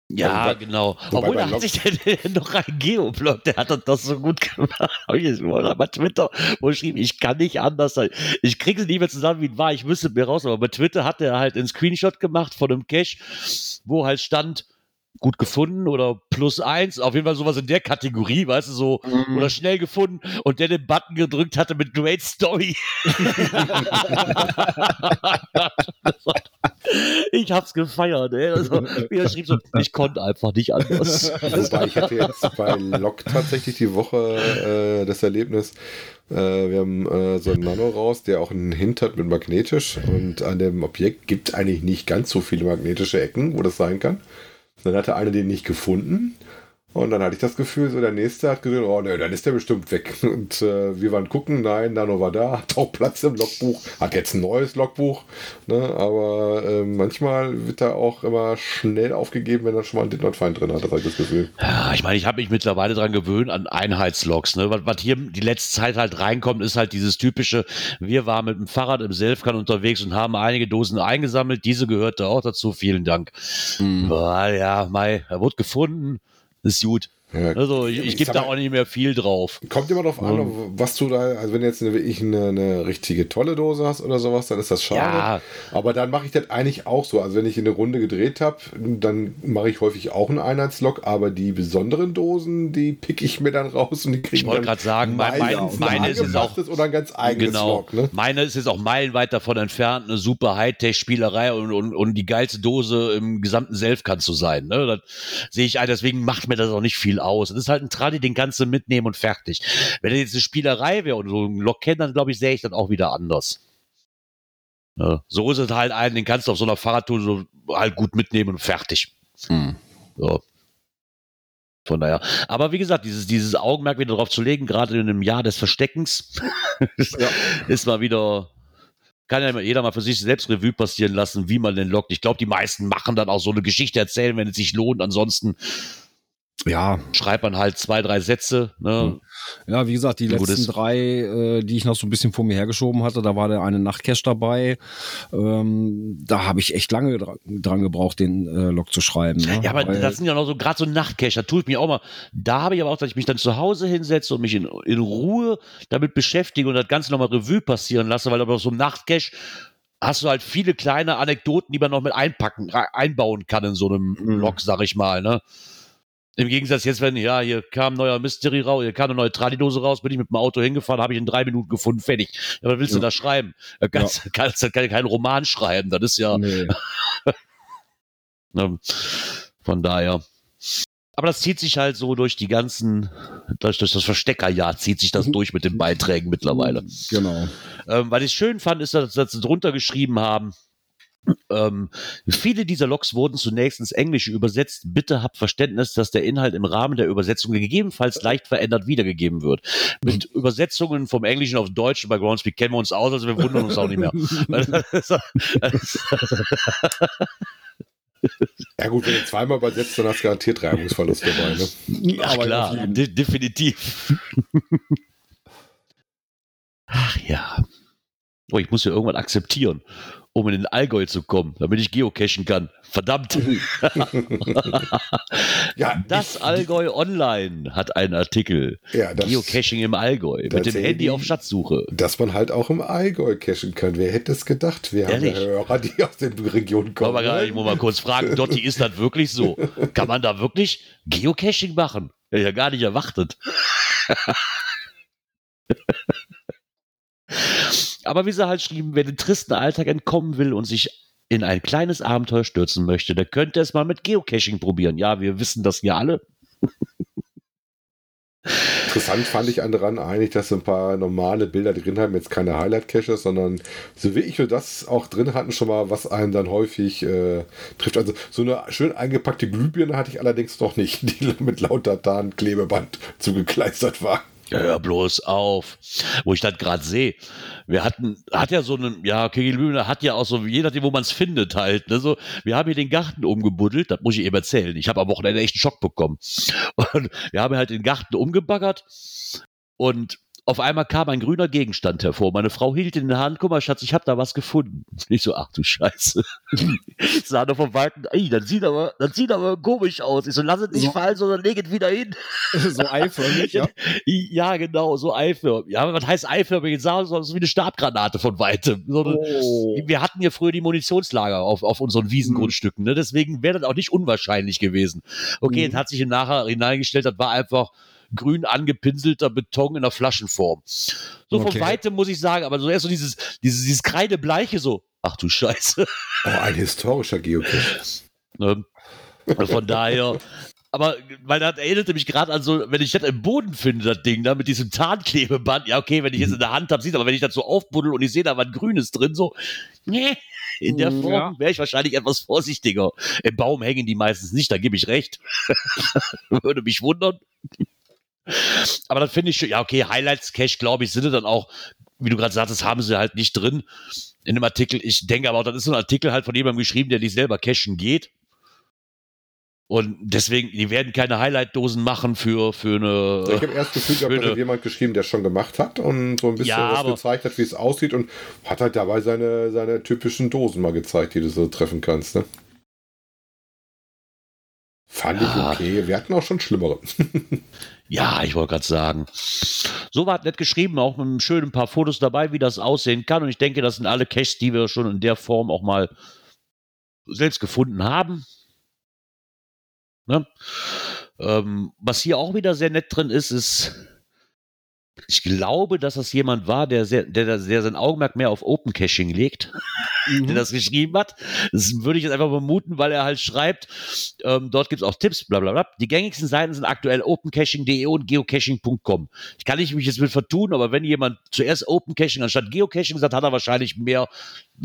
Ja, Wobei- genau. Obwohl, da hat sich der *laughs* noch ein Geoblog, der hat das so gut gemacht. Hab ich jetzt mal bei Twitter, wo er geschrieben, ich kann nicht anders sein. Ich kriege es nicht mehr zusammen, wie es war. Ich müsste mir raus, aber bei Twitter hat er halt einen Screenshot gemacht von einem Cache, wo halt stand, gut gefunden oder plus eins, auf jeden Fall sowas in der Kategorie, weißt du, so, oder schnell gefunden und der den Button gedrückt hatte mit Great Story. *laughs* ich hab's gefeiert, ey. Also, wie er schrieb so, ich konnte einfach nicht anders. *laughs* Wobei ich hatte jetzt bei Log tatsächlich die Woche äh, das Erlebnis, äh, wir haben äh, so einen Nano raus, der auch einen Hint hat mit magnetisch und an dem Objekt gibt es eigentlich nicht ganz so viele magnetische Ecken, wo das sein kann. Dann hatte einer den nicht gefunden Und dann hatte ich das Gefühl, so der nächste hat gesehen, oh ne, dann ist der bestimmt weg. Und äh, wir waren gucken, nein, Nano war da, hat auch Platz im Logbuch, hat jetzt ein neues Logbuch. Ne, aber äh, manchmal wird er auch immer schnell aufgegeben, wenn er schon mal einen Did-Not-Find drin hat, das habe ich das Gefühl. Ja, ich meine, ich habe mich mittlerweile daran gewöhnt, an Einheitslogs. Ne? Was, was hier die letzte Zeit halt reinkommt, ist halt dieses typische, wir waren mit dem Fahrrad im Selfkan unterwegs und haben einige Dosen eingesammelt. Diese gehörte auch dazu. Vielen Dank. Mhm. Boah, ja, Mai, er wurde gefunden. Ist gut. Ja, Also ich, ich ich gebe da auch nicht mehr viel drauf. Kommt immer darauf an, was du da, also wenn du jetzt eine, wirklich eine, eine richtige tolle Dose hast oder sowas, dann ist das schade. Ja. Aber dann mache ich das eigentlich auch so. Also wenn ich eine Runde gedreht habe, dann mache ich häufig auch einen Einheitslog, aber die besonderen Dosen, die pick ich mir dann raus und die kriegen Ich wollte dann gerade sagen, mein- mein- meine ein ist jetzt auch- oder ein ganz eigenes Genau. Log. Ne? Meine ist jetzt auch meilenweit davon entfernt, eine super Hightech-Spielerei und, und, und die geilste Dose im gesamten Selfkan zu sein. Ne? Das sehe ich ein, deswegen macht mir das auch nicht viel aus. Das ist halt ein Tradi, den kannst du mitnehmen und fertig. Wenn das jetzt eine Spielerei wäre und so ein Lok kennt, dann glaube ich, sähe ich das auch wieder anders. Ja, so ist es halt ein, den kannst du auf so einer Fahrradtour so halt gut mitnehmen und fertig. Mhm. So. Von daher. Aber wie gesagt, dieses, dieses Augenmerk wieder darauf zu legen, gerade in einem Jahr des Versteckens, *laughs* ist mal wieder, kann ja jeder mal für sich selbst Revue passieren lassen, wie man den lockt. Ich glaube, die meisten machen dann auch so eine Geschichte erzählen, wenn es sich lohnt. Ansonsten Ja, schreibt man halt zwei, drei Sätze. Ne? Ja, wie gesagt, die Ein letzten gutes- drei, äh, die ich noch so ein bisschen vor mir hergeschoben hatte, da war der eine Nachtcache dabei. Ähm, da habe ich echt lange dra dran gebraucht, den äh, Log zu schreiben. Ne? Ja, aber Weil- das sind ja noch so gerade so Nachtcache, da tue ich mich auch mal. Da habe ich aber auch, dass ich mich dann zu Hause hinsetze und mich in, in Ruhe damit beschäftige und das Ganze nochmal Revue passieren lasse, weil aber so ein Nachtcache hast du halt viele kleine Anekdoten, die man noch mit einpacken, einbauen kann in so einem Mhm. Log, sag ich mal, ne? Im Gegensatz jetzt, wenn, ja, hier kam ein neuer Mystery raus, hier kam eine neue Tradidose raus, bin ich mit dem Auto hingefahren, habe ich in drei Minuten gefunden, fertig. Ja, was willst du Ja. da schreiben? Da kannst, kannst du keinen Roman schreiben, das ist ja, Nee. *laughs* Ne? Von daher. Aber das zieht sich halt so durch die ganzen, durch, durch das Versteckerjahr zieht sich das durch mit den Beiträgen mittlerweile. Genau. Ähm, was ich schön fand, ist, dass, dass sie drunter geschrieben haben, ähm, viele dieser Logs wurden zunächst ins Englische übersetzt. Bitte habt Verständnis, dass der Inhalt im Rahmen der Übersetzung gegebenenfalls leicht verändert wiedergegeben wird. Mit Übersetzungen vom Englischen auf Deutsch bei Groundspeak kennen wir uns aus, also wir wundern uns auch nicht mehr. *laughs* Ja gut, wenn du zweimal übersetzt, dann hast du garantiert Reibungsverlust dabei. Ne? Ach Aber klar, de definitiv. Ach ja. Oh, ich muss ja irgendwann akzeptieren, um in den Allgäu zu kommen, damit ich geocachen kann. Verdammt. *laughs* Ja, Das Allgäu Online hat einen Artikel. ja das, Geocaching im Allgäu. Mit dem. Handy auf Schatzsuche. dass man halt auch im Allgäu cachen kann. Wer hätte es gedacht? Wir haben Ehrlich? Hörer, die aus den Regionen kommen. Aber gerade, ich muss mal kurz fragen, Dotti, ist das wirklich so? Kann man da wirklich Geocaching machen? Hätte ich ja gar nicht erwartet. *laughs* Aber wie sie halt schrieben, wer den tristen Alltag entkommen will und sich in ein kleines Abenteuer stürzen möchte, der könnte es mal mit Geocaching probieren. Ja, wir wissen das ja alle. Interessant fand ich an daran eigentlich, dass ein paar normale Bilder drin haben, jetzt keine Highlight-Caches, sondern so wie ich nur das auch drin hatten, schon mal, was einen dann häufig äh, trifft. Also so eine schön eingepackte Glühbirne hatte ich allerdings noch nicht, *laughs* die mit lauter Tarnklebeband zugekleistert war. Hör bloß auf. Wo ich das gerade sehe. Wir hatten, hat ja so einen, ja, Kegelbühne hat ja auch so, je nachdem, wo man es findet halt. Ne, so, wir haben hier den Garten umgebuddelt, das muss ich eben erzählen. Ich habe am Wochenende echt einen Schock bekommen. Und wir haben halt den Garten umgebaggert und auf einmal kam ein grüner Gegenstand hervor. Meine Frau hielt ihn in der Hand, guck mal, Schatz, ich habe da was gefunden. *laughs* Ich so, ach du Scheiße. Ich *laughs* sah nur vom Weiten, ey, das sieht aber, das sieht aber komisch aus. Ich so, lass es nicht So. fallen, sondern leg es wieder hin. *laughs* so eiförmig, ja. Ja, genau, so eiförmig. Ja, was heißt eiförmig? Jetzt sagen wir, so wie eine Stabgranate von weitem. So eine, Oh. Wir hatten ja früher die Munitionslager auf, auf unseren Wiesengrundstücken, ne? deswegen wäre das auch nicht unwahrscheinlich gewesen. Okay, Mhm. hat sich im Nachhinein hineingestellt, das war einfach grün angepinselter Beton in der Flaschenform. So von Okay. weitem muss ich sagen, aber so erst so dieses, dieses, dieses kreidebleiche so, ach du Scheiße. Oh, ein historischer Geocache. Ne? Von daher, aber weil das erinnerte mich gerade an so, wenn ich das im Boden finde, das Ding, da mit diesem Tarnklebeband, ja, okay, wenn ich es in der Hand habe, sieht aber wenn ich das so aufbuddel und ich sehe da was Grünes drin, so, nee, in der Ja. Form wäre ich wahrscheinlich etwas vorsichtiger. Im Baum hängen die meistens nicht, da gebe ich recht. *laughs* Würde mich wundern. Aber dann finde ich, schon- ja, okay, Highlights Cache, glaube ich, sind dann auch, wie du gerade sagtest, haben sie halt nicht drin in dem Artikel. Ich denke aber auch, das ist so ein Artikel halt von jemandem geschrieben, der nicht selber cashen geht. Und deswegen, die werden keine Highlight-Dosen machen für, für eine. Ich habe erst das Gefühl gehabt, hat jemand geschrieben, der es schon gemacht hat und so ein bisschen Ja, was gezeigt hat, wie es aussieht und hat halt dabei seine, seine typischen Dosen mal gezeigt, die du so treffen kannst. Ne? Fand Ja. ich okay. Wir hatten auch schon schlimmere. *laughs* Ja, ich wollte gerade sagen. So war nett geschrieben, auch mit einem schönen paar Fotos dabei, wie das aussehen kann. Und ich denke, das sind alle Caches, die wir schon in der Form auch mal selbst gefunden haben. Ne? Ähm, was hier auch wieder sehr nett drin ist, ist, ich glaube, dass das jemand war, der, sehr, der, der sein Augenmerk mehr auf Open Caching legt, *laughs* der das geschrieben hat. Das würde ich jetzt einfach vermuten, weil er halt schreibt, ähm, dort gibt es auch Tipps, bla bla bla. Die gängigsten Seiten sind aktuell opencaching.de und geocaching.com. Ich kann nicht mich jetzt mit vertun, aber wenn jemand zuerst Open Caching anstatt Geocaching sagt, hat er wahrscheinlich mehr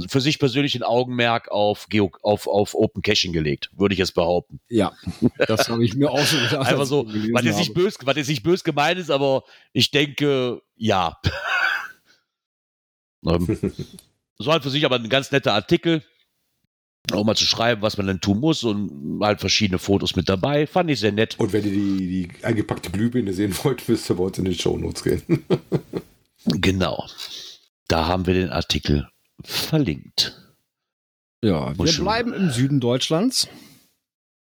für sich persönlich ein Augenmerk auf, Geo, auf, auf Open Caching gelegt, würde ich jetzt behaupten. Ja, das habe ich mir auch so gedacht. *laughs* Einfach so, was jetzt, nicht habe. bös, was jetzt nicht bös gemeint ist, aber ich denke, ja. *laughs* ähm, so halt für sich aber ein ganz netter Artikel. Auch mal zu schreiben, was man denn tun muss und halt verschiedene Fotos mit dabei. Fand ich sehr nett. Und wenn ihr die, die eingepackte Glühbirne sehen wollt, *laughs* müsst ihr bei uns in den Shownotes gehen. *laughs* Genau. Da haben wir den Artikel verlinkt. Ja, wir schon. bleiben im Süden Deutschlands.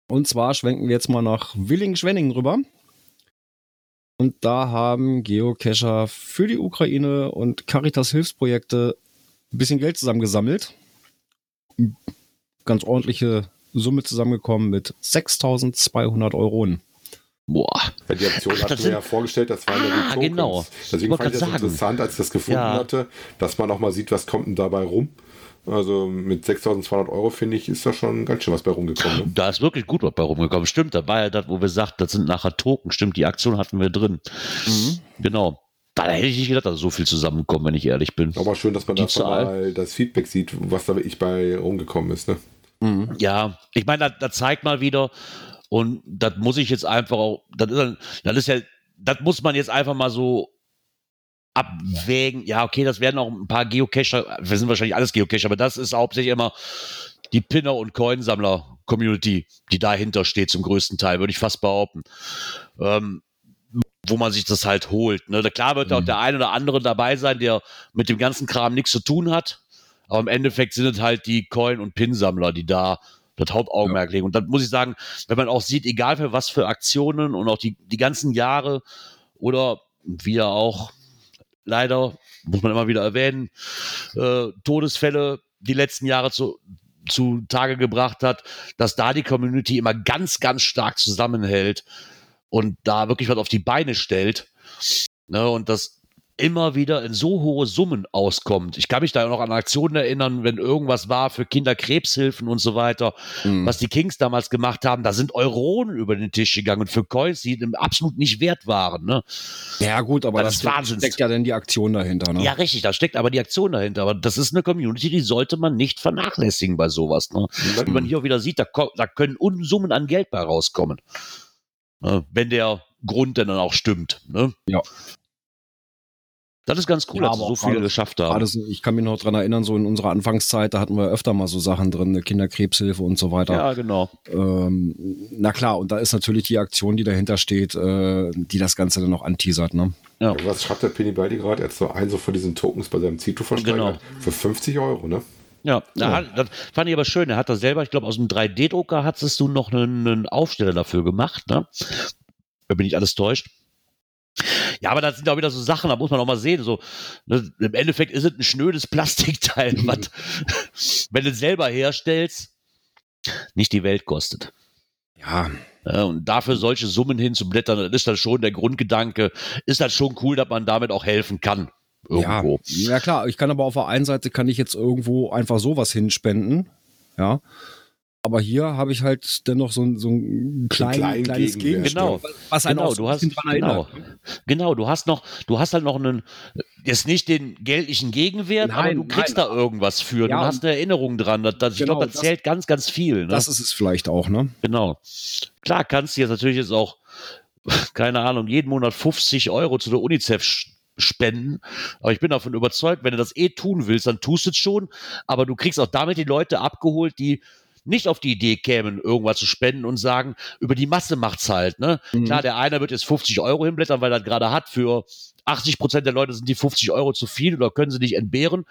Und zwar schwenken wir jetzt mal nach Willingen-Schwenningen rüber. Und da haben Geocacher für die Ukraine und Caritas Hilfsprojekte ein bisschen Geld zusammengesammelt. Ganz ordentliche Summe zusammengekommen mit 6200 Euro. Boah. Ja, die Aktion Ach, hatten das wir sind- ja vorgestellt, das waren ja Ah, die Tokens. genau. Deswegen fand ich das sagen. interessant, als ich das gefunden Ja. hatte, dass man auch mal sieht, was kommt denn dabei rum. Also mit 6200 Euro, finde ich, ist da schon ganz schön was bei rumgekommen. Ne? Da ist wirklich gut was bei rumgekommen. Stimmt, da war ja das, wo wir sagt, das sind nachher Token. Stimmt, die Aktion hatten wir drin. Genau. Da hätte ich nicht gedacht, dass so viel zusammenkommt, wenn ich ehrlich bin. Aber schön, dass man Die davon Zahl. mal das Feedback sieht, was da wirklich bei rumgekommen ist. Ne? Mhm. Ja, ich meine, das, das zeigt mal wieder, und das muss ich jetzt einfach auch, das ist, das ist ja, das muss man jetzt einfach mal so abwägen. Ja, okay, das werden auch ein paar Geocacher, wir sind wahrscheinlich alles Geocacher, aber das ist hauptsächlich immer die Pinner- und Coinsammler-Community, die dahinter steht zum größten Teil, würde ich fast behaupten. Ähm, wo man sich das halt holt. Ne? Klar wird auch Mhm. der eine oder andere dabei sein, der mit dem ganzen Kram nichts zu tun hat. Aber im Endeffekt sind es halt die Coin- und Pin-Sammler, die da das Hauptaugenmerk legen. Und dann muss ich sagen, wenn man auch sieht, egal für was für Aktionen und auch die, die ganzen Jahre oder wieder auch leider, muss man immer wieder erwähnen, äh, Todesfälle die letzten Jahre zu, zu Tage gebracht hat, dass da die Community immer ganz, ganz stark zusammenhält und da wirklich was auf die Beine stellt. Ne, und das immer wieder in so hohe Summen auskommt. Ich kann mich da noch an Aktionen erinnern, wenn irgendwas war für Kinderkrebshilfen und so weiter, Mhm. was die Kings damals gemacht haben, da sind Euronen über den Tisch gegangen und für Coins, die absolut nicht wert waren. Ne? Ja, gut, aber Das das steckt, steckt ja dann die Aktion dahinter. Ne? Ja, richtig, da steckt aber die Aktion dahinter. Aber das ist eine Community, die sollte man nicht vernachlässigen bei sowas. Ne? Wie man hier auch wieder sieht, da, da können Unsummen an Geld bei rauskommen. Ne? Wenn der Grund dann auch stimmt. Ne? Ja. Das ist ganz cool, Ja, dass so auch viel gerade- geschafft haben. So, ich kann mich noch dran erinnern, so in unserer Anfangszeit, da hatten wir öfter mal so Sachen drin, eine Kinderkrebshilfe und so weiter. Ja, genau. Ähm, na klar, und da ist natürlich die Aktion, die dahinter steht, äh, die das Ganze dann noch anteasert. Ne? Ja. Was schreibt der Penny Baldi gerade? Er hat so einen so von diesen Tokens bei seinem Zito versteigert. Für 50 Euro, ne? Ja, da Hat, das fand ich aber schön. Er hat da selber, ich glaube, aus dem 3D-Drucker hattest du noch einen, einen Aufsteller dafür gemacht, ne? Wenn mich nicht alles täuscht. Ja, aber das sind auch wieder so Sachen, da muss man auch mal sehen. So, ne, Im Endeffekt ist es ein schnödes *laughs* Plastikteil, *laughs* was, wenn du es selber herstellst, nicht die Welt kostet. Ja, Ja, und dafür solche Summen hinzublättern, das ist dann schon der Grundgedanke, ist das schon cool, dass man damit auch helfen kann. Irgendwo. Ja, ja klar, ich kann aber auf der einen Seite kann ich jetzt irgendwo einfach sowas hinspenden. Ja. Aber hier habe ich halt dennoch so, ein- so ein klein, kleinen kleines Gegenwert, Gegenstück, Genau. was einen Genau, auch so du hast, dran genau, erinnert. genau, du hast noch, du hast halt noch einen, jetzt nicht den geldlichen Gegenwert, aber Nein, du kriegst nein. da irgendwas für. Ja, du hast eine Erinnerung dran. Das, das, ich Genau, glaube, das das- zählt ganz, ganz viel. Ne? Das ist es vielleicht auch, ne? Genau. Klar kannst du jetzt natürlich jetzt auch, *laughs* keine Ahnung, jeden Monat 50 Euro zu der UNICEF spenden. Aber ich bin davon überzeugt, wenn du das eh tun willst, dann tust du es schon. Aber du kriegst auch damit die Leute abgeholt, die nicht auf die Idee kämen, irgendwas zu spenden und sagen, über die Masse macht's halt. Ne? Mhm. Klar, der eine wird jetzt 50 Euro hinblättern, weil er das gerade hat. Für 80 Prozent der Leute sind die 50 Euro zu viel oder können sie nicht entbehren.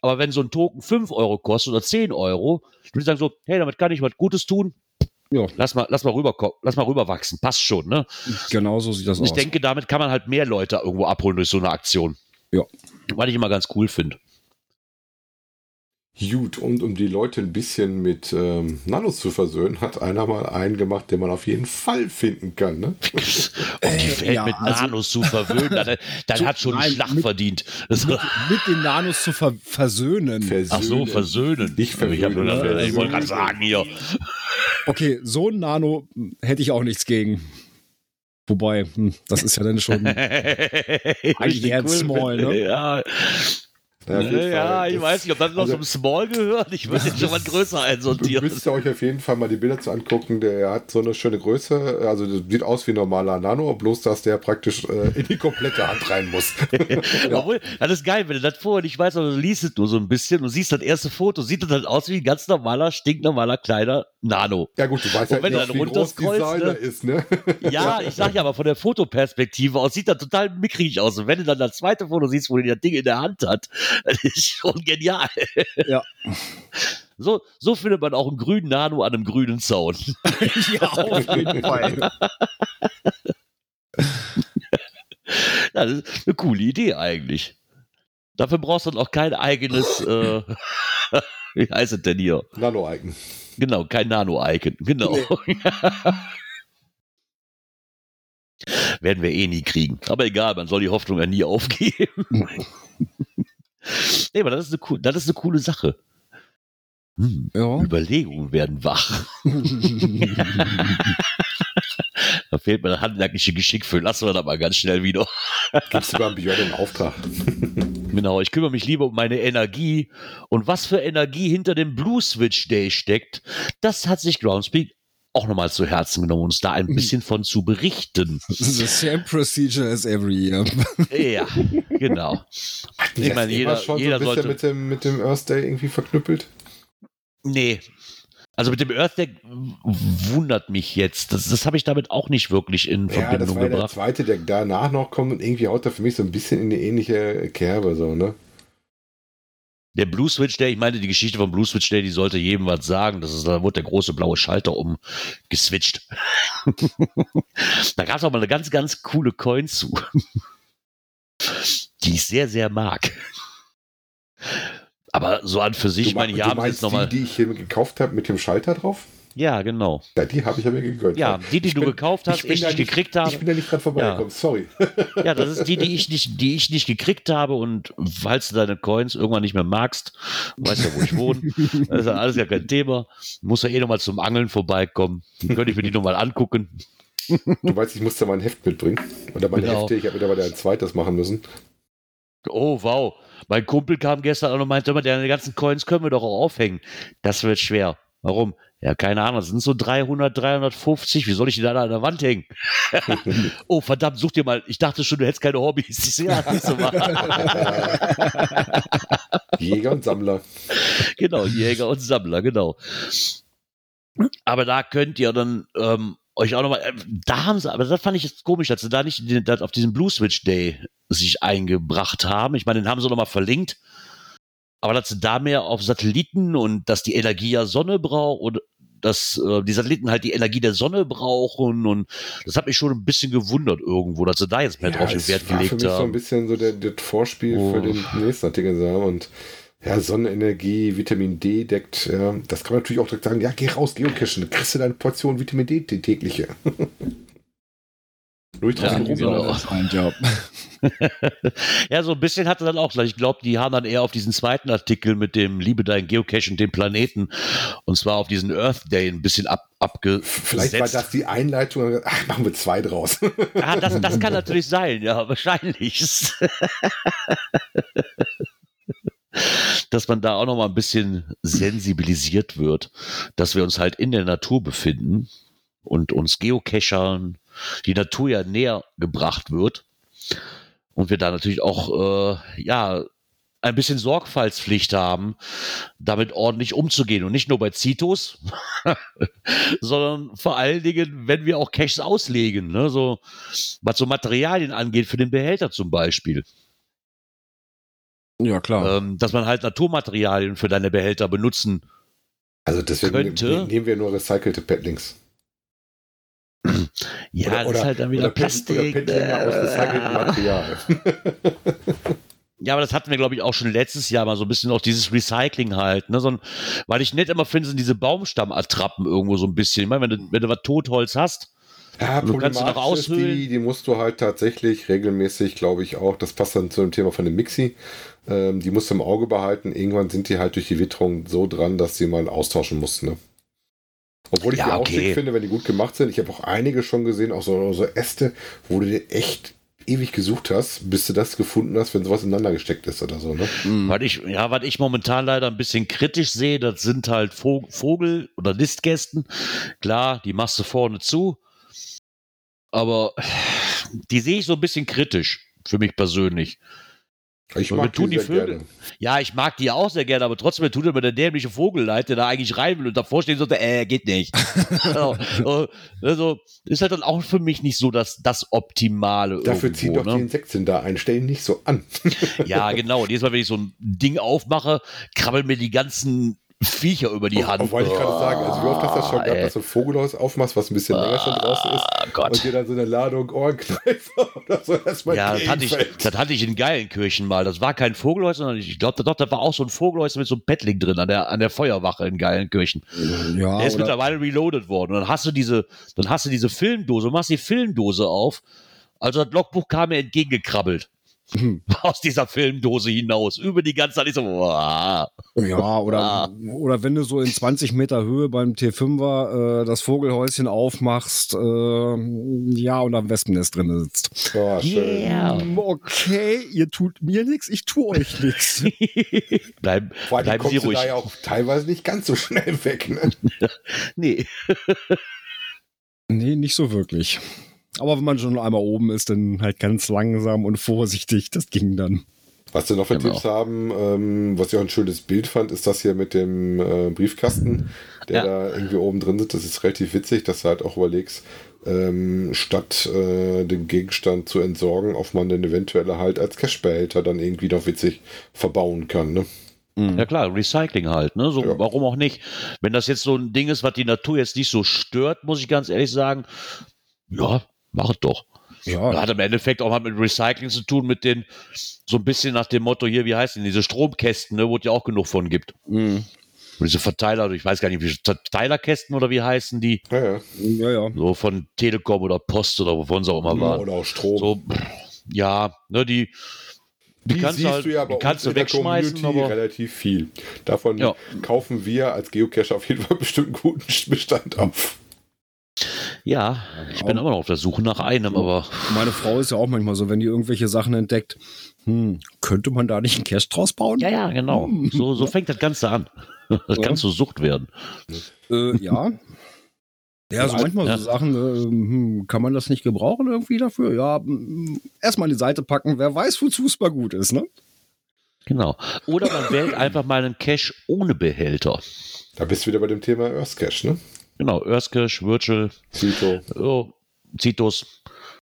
Aber wenn so ein Token 5 Euro kostet oder 10 Euro, würde ich sagen so, hey, damit kann ich was Gutes tun. Ja. Lass mal, lass mal rüber, lass mal rüberwachsen. Passt schon, ne? Genau so sieht das ich aus. denke, damit kann man halt mehr Leute irgendwo abholen durch so eine Aktion. Ja. Was ich immer ganz cool finde. Gut, und um die Leute ein bisschen mit ähm, Nanos zu versöhnen, hat einer mal einen gemacht, den man auf jeden Fall finden kann. Ne? Und *laughs* die Welt ja, mit also- Nanos zu verwöhnen, dann, dann Zu- hat schon nein, Schlag mit- verdient. Das, mit den Nanos zu ver versöhnen. ach so, versöhnen. Nicht Ich, hab nur versöhnen, gedacht, ich wollte versöhnen. gerade sagen hier. Okay, so ein Nano hätte ich auch nichts gegen. Wobei, hm, das ist ja dann schon. *laughs* Eigentlich eher ein Small, ne? Ja, Ja, ja Fall. ich Das- weiß nicht, ob das noch also- zum Small gehört. Ich würde jetzt schon mal größer einsortieren. müsst euch auf jeden Fall mal die Bilder zu angucken. Der hat so eine schöne Größe. Also sieht aus wie ein normaler Nano, bloß dass der praktisch äh, in die komplette Hand rein muss. *laughs* Obwohl, das ist geil, wenn du das vorher nicht weißt, aber du liest es nur so ein bisschen und siehst das erste Foto, sieht das halt aus wie ein ganz normaler, stinknormaler kleiner Nano. ja gut, du weißt Und halt nicht, wie groß Designer ne? ist, ne? *laughs* Ja, ich sag ja, aber von der Fotoperspektive aus sieht das total mickrig aus. Und wenn du dann das zweite Foto siehst, wo der das Ding in der Hand hat, *laughs* das ist schon genial. Ja. *laughs* So, so findet man auch einen grünen Nano an einem grünen Zaun. ja, auf jeden Fall. Ja, das ist eine coole Idee eigentlich. Dafür brauchst du dann auch kein eigenes, äh, wie heißt es denn hier? Nano-Icon. Genau, kein Nano-Icon. Genau. *laughs* Werden wir eh nie kriegen. Aber egal, man soll die Hoffnung ja nie aufgeben. *laughs* nee, aber das ist eine, das ist eine coole Sache. Hm, Ja. Überlegungen werden wach. *laughs* da fehlt mir das handwerkliche Geschick für. Lassen wir das mal ganz schnell wieder. Gibst du beim Björn einen Auftrag? *laughs* Genau, ich kümmere mich lieber um meine Energie. Und was für Energie hinter dem Blue Switch Day steckt, das hat sich Groundspeak auch nochmal zu Herzen genommen, uns da ein bisschen von zu berichten. The same procedure as every year. Ja, genau. Ich meine, jeder, schon jeder so ein bisschen sollte. mit dem, mit dem Earth Day irgendwie verknüppelt. Nee. Also mit dem Earth Deck wundert mich jetzt. Das, das habe ich damit auch nicht wirklich in Ja, das Verbindung war ja der gebracht. zweite, der danach noch kommt und irgendwie haut er für mich so ein bisschen in die ähnliche Kerbe, so, ne? Der Blue Switch Day, ich meine, die Geschichte vom Blue Switch Day, die sollte jedem was sagen. Das ist, da wurde der große blaue Schalter umgeswitcht. *laughs* da gab es auch mal eine ganz, ganz coole Coin zu. *laughs* die ich sehr, sehr mag. Aber so an für sich, Du, ich meine, du hier haben jetzt nochmal. die, die ich hier gekauft habe mit dem Schalter drauf? Ja, genau. Ja, die habe ich ja mir gegönnt. Ja, die, die Ich du bin- gekauft hast, ich da nicht gekriegt habe. Ich bin da nicht dran vorbeigekommen, sorry. *laughs* Ja, das ist die, die ich nicht, die ich nicht gekriegt habe und falls du deine Coins irgendwann nicht mehr magst, weißt ja, wo ich wohne, *laughs* das ist ja alles ja kein Thema. Muss ja eh nochmal zum Angeln vorbeikommen. Dann könnte ich mir die nochmal angucken. *laughs* Du weißt, ich musste mein Heft mitbringen. Oder meine Genau. Hefte, ich habe mittlerweile ein zweites machen müssen. Oh, wow. Mein Kumpel kam gestern an und meinte immer, deine ganzen Coins können wir doch auch aufhängen. Das wird schwer. Warum? Ja, keine Ahnung, das sind so 300, 350. Wie soll ich die da an der Wand hängen? *laughs* oh, verdammt, such dir mal. Ich dachte schon, du hättest keine Hobbys. Ich so, ja, siehst du mal. *laughs* Jäger und Sammler. genau, Jäger und Sammler, genau. Aber da könnt ihr dann ähm, euch auch nochmal, äh, da haben sie, aber das fand ich jetzt komisch, dass sie da nicht das auf diesen Blue Switch Day sich eingebracht haben. Ich meine, den haben sie nochmal verlinkt. Aber dass sie da mehr auf Satelliten und dass die Energie ja Sonne braucht und dass äh, die Satelliten halt die Energie der Sonne brauchen und das hat mich schon ein bisschen gewundert irgendwo, dass sie da jetzt mehr drauf den Wert war für gelegt mich so ein haben. bisschen so der, das Vorspiel Oh. für den nächsten Artikel. Und ja, Sonnenenergie, Vitamin D deckt, ja, das kann man natürlich auch direkt sagen, ja, geh raus, geocachen, dann kriegst du deine Portion Vitamin D, die tägliche. *laughs* Durch Ja, drauf genau. Ein Job. *laughs* Ja, so ein bisschen hatte dann auch, ich glaube, die haben dann eher auf diesen zweiten Artikel mit dem Liebe dein Geocache und den Planeten und zwar auf diesen Earth Day ein bisschen ab, abgesetzt. Vielleicht war das die Einleitung. Ach, machen wir zwei draus. Ah, das, das kann *laughs* natürlich sein, ja, wahrscheinlich. Dass man da auch noch mal ein bisschen sensibilisiert wird, dass wir uns halt in der Natur befinden und uns Geocachern die Natur ja näher gebracht wird und wir da natürlich auch äh, ja ein bisschen Sorgfaltspflicht haben, damit ordentlich umzugehen und nicht nur bei Zitos, *laughs* sondern vor allen Dingen, wenn wir auch Caches auslegen, ne? so was so Materialien angeht für den Behälter zum Beispiel, Ja, klar. ähm, dass man halt Naturmaterialien für deine Behälter benutzen. Also deswegen Könnte. ne- nehmen wir nur recycelte Petlinks. Ja, oder, das ist halt dann wieder Plastik. Oder Petlinge aus recyceltem äh, Material. *laughs* Ja, aber das hatten wir, glaube ich, auch schon letztes Jahr mal so ein bisschen auch dieses Recycling halt. Ne? So ein, weil ich nicht immer finde, sind diese Baumstammattrappen irgendwo so ein bisschen. Ich meine, wenn du, wenn du was Totholz hast, Ja, Du kannst sie noch aushöhlen. Die, die musst du halt tatsächlich regelmäßig, glaube ich, auch, das passt dann zu dem Thema von dem Mixi, ähm, die musst du im Auge behalten. Irgendwann sind die halt durch die Witterung so dran, dass sie mal austauschen musst, ne? Obwohl ich Ja, die auch okay. schick finde, wenn die gut gemacht sind. Ich habe auch einige schon gesehen, auch so, so Äste, wo du dir echt ewig gesucht hast, bis du das gefunden hast, wenn sowas ineinander gesteckt ist oder so, ne? Was ich, ja, was ich momentan leider ein bisschen kritisch sehe, das sind halt Vo- Vogel- oder Nistkästen. Klar, die machst du vorne zu. Aber die sehe ich so ein bisschen kritisch, für mich persönlich. Ich mag tun die die sehr Vögel- gerne. Ja, ich mag die auch sehr gerne, aber trotzdem tut immer der dämliche Vogel leid, der da eigentlich rein will und davor steht und sagt, äh, geht nicht. *laughs* genau. Also, ist halt dann auch für mich nicht so das, das Optimale. Dafür irgendwo, ziehen doch ne? die Insekten da ein, stellen nicht so an. Ja, genau. Und jedes Mal, wenn ich so ein Ding aufmache, krabbeln mir die ganzen Viecher über die Hand. Auch wollte ich gerade sagen, also wie oft hast du das schon gehabt, ey. dass du ein Vogelhaus aufmachst, was ein bisschen länger schon draußen ist Ah, und Gott. dir dann so eine Ladung Ohrenkneifer *laughs* oder so erstmal Ja, das hatte, ich, das hatte ich in Geilenkirchen mal. Das war kein Vogelhäuser, sondern ich glaube, doch, da war auch so ein Vogelhäuser mit so einem Pettling drin an der, an der Feuerwache in Geilenkirchen. ja, Der ist mittlerweile reloaded worden. Und dann hast du diese, dann hast du diese Filmdose, machst die Filmdose auf. Also das Logbuch kam mir entgegengekrabbelt. *laughs* Aus dieser Filmdose hinaus. Über die ganze Zeit. Ich so, wow. ja, oder, Ah. oder wenn du so in 20 Meter Höhe beim T5er äh, das Vogelhäuschen aufmachst, äh, ja, und am Wespennest drin sitzt. Oh. Yeah. Okay, ihr tut mir nichts, ich tue euch nichts. *laughs* Bleib, Vor allem bleiben Sie ruhig. da ja auch teilweise nicht ganz so schnell weg. Ne? *laughs* Nee. Nee, nicht so wirklich. Aber wenn man schon einmal oben ist, dann halt ganz langsam und vorsichtig. Das ging dann. Was wir noch für Genau. Tipps haben, ähm, was ich auch ein schönes Bild fand, ist das hier mit dem äh, Briefkasten, der Ja. da irgendwie oben drin sitzt. Das ist relativ witzig, dass du halt auch überlegst, ähm, statt äh, den Gegenstand zu entsorgen, ob man den eventuell halt als Cashbehälter dann irgendwie noch witzig verbauen kann. Ne? Ja klar, Recycling halt, ne? So, Ja. warum auch nicht? Wenn das jetzt so ein Ding ist, was die Natur jetzt nicht so stört, muss ich ganz ehrlich sagen, ja, mach es doch. Ja, Hat im Endeffekt auch mal mit Recycling zu tun, mit den, so ein bisschen nach dem Motto hier, wie heißt denn, diese Stromkästen, ne, wo es ja auch genug von gibt. Mhm. Diese Verteiler, ich weiß gar nicht, wie Verteilerkästen oder wie heißen die, Ja, ja. ja, ja. so von Telekom oder Post oder wovon sie auch immer waren. Oder auch Strom. So, ja, ne, die, die, kannst du halt, die bei kannst du uns in der wegschmeißen, Community aber relativ viel. Davon Ja. kaufen wir als Geocacher auf jeden Fall bestimmt einen guten Bestand auf. Ja, ich bin Auch- immer noch auf der Suche nach einem, aber Meine Frau ist ja auch manchmal so, wenn die irgendwelche Sachen entdeckt, hm, könnte man da nicht einen Cache draus bauen? ja, ja, genau. So, so fängt das Ganze an. Das kann zur Sucht werden. Äh, ja. Ja, so manchmal Ja. so Sachen, äh, hm, kann man das nicht gebrauchen irgendwie dafür? Ja, hm, erstmal die Seite packen, wer weiß, wozu es mal gut ist, ne? Genau. Oder man wählt *clears throat* einfach mal einen Cache ohne Behälter. Da bist du wieder bei dem Thema Earth Cache, ne? Genau, Earthcache, Virtual, Zito. oh, Citus.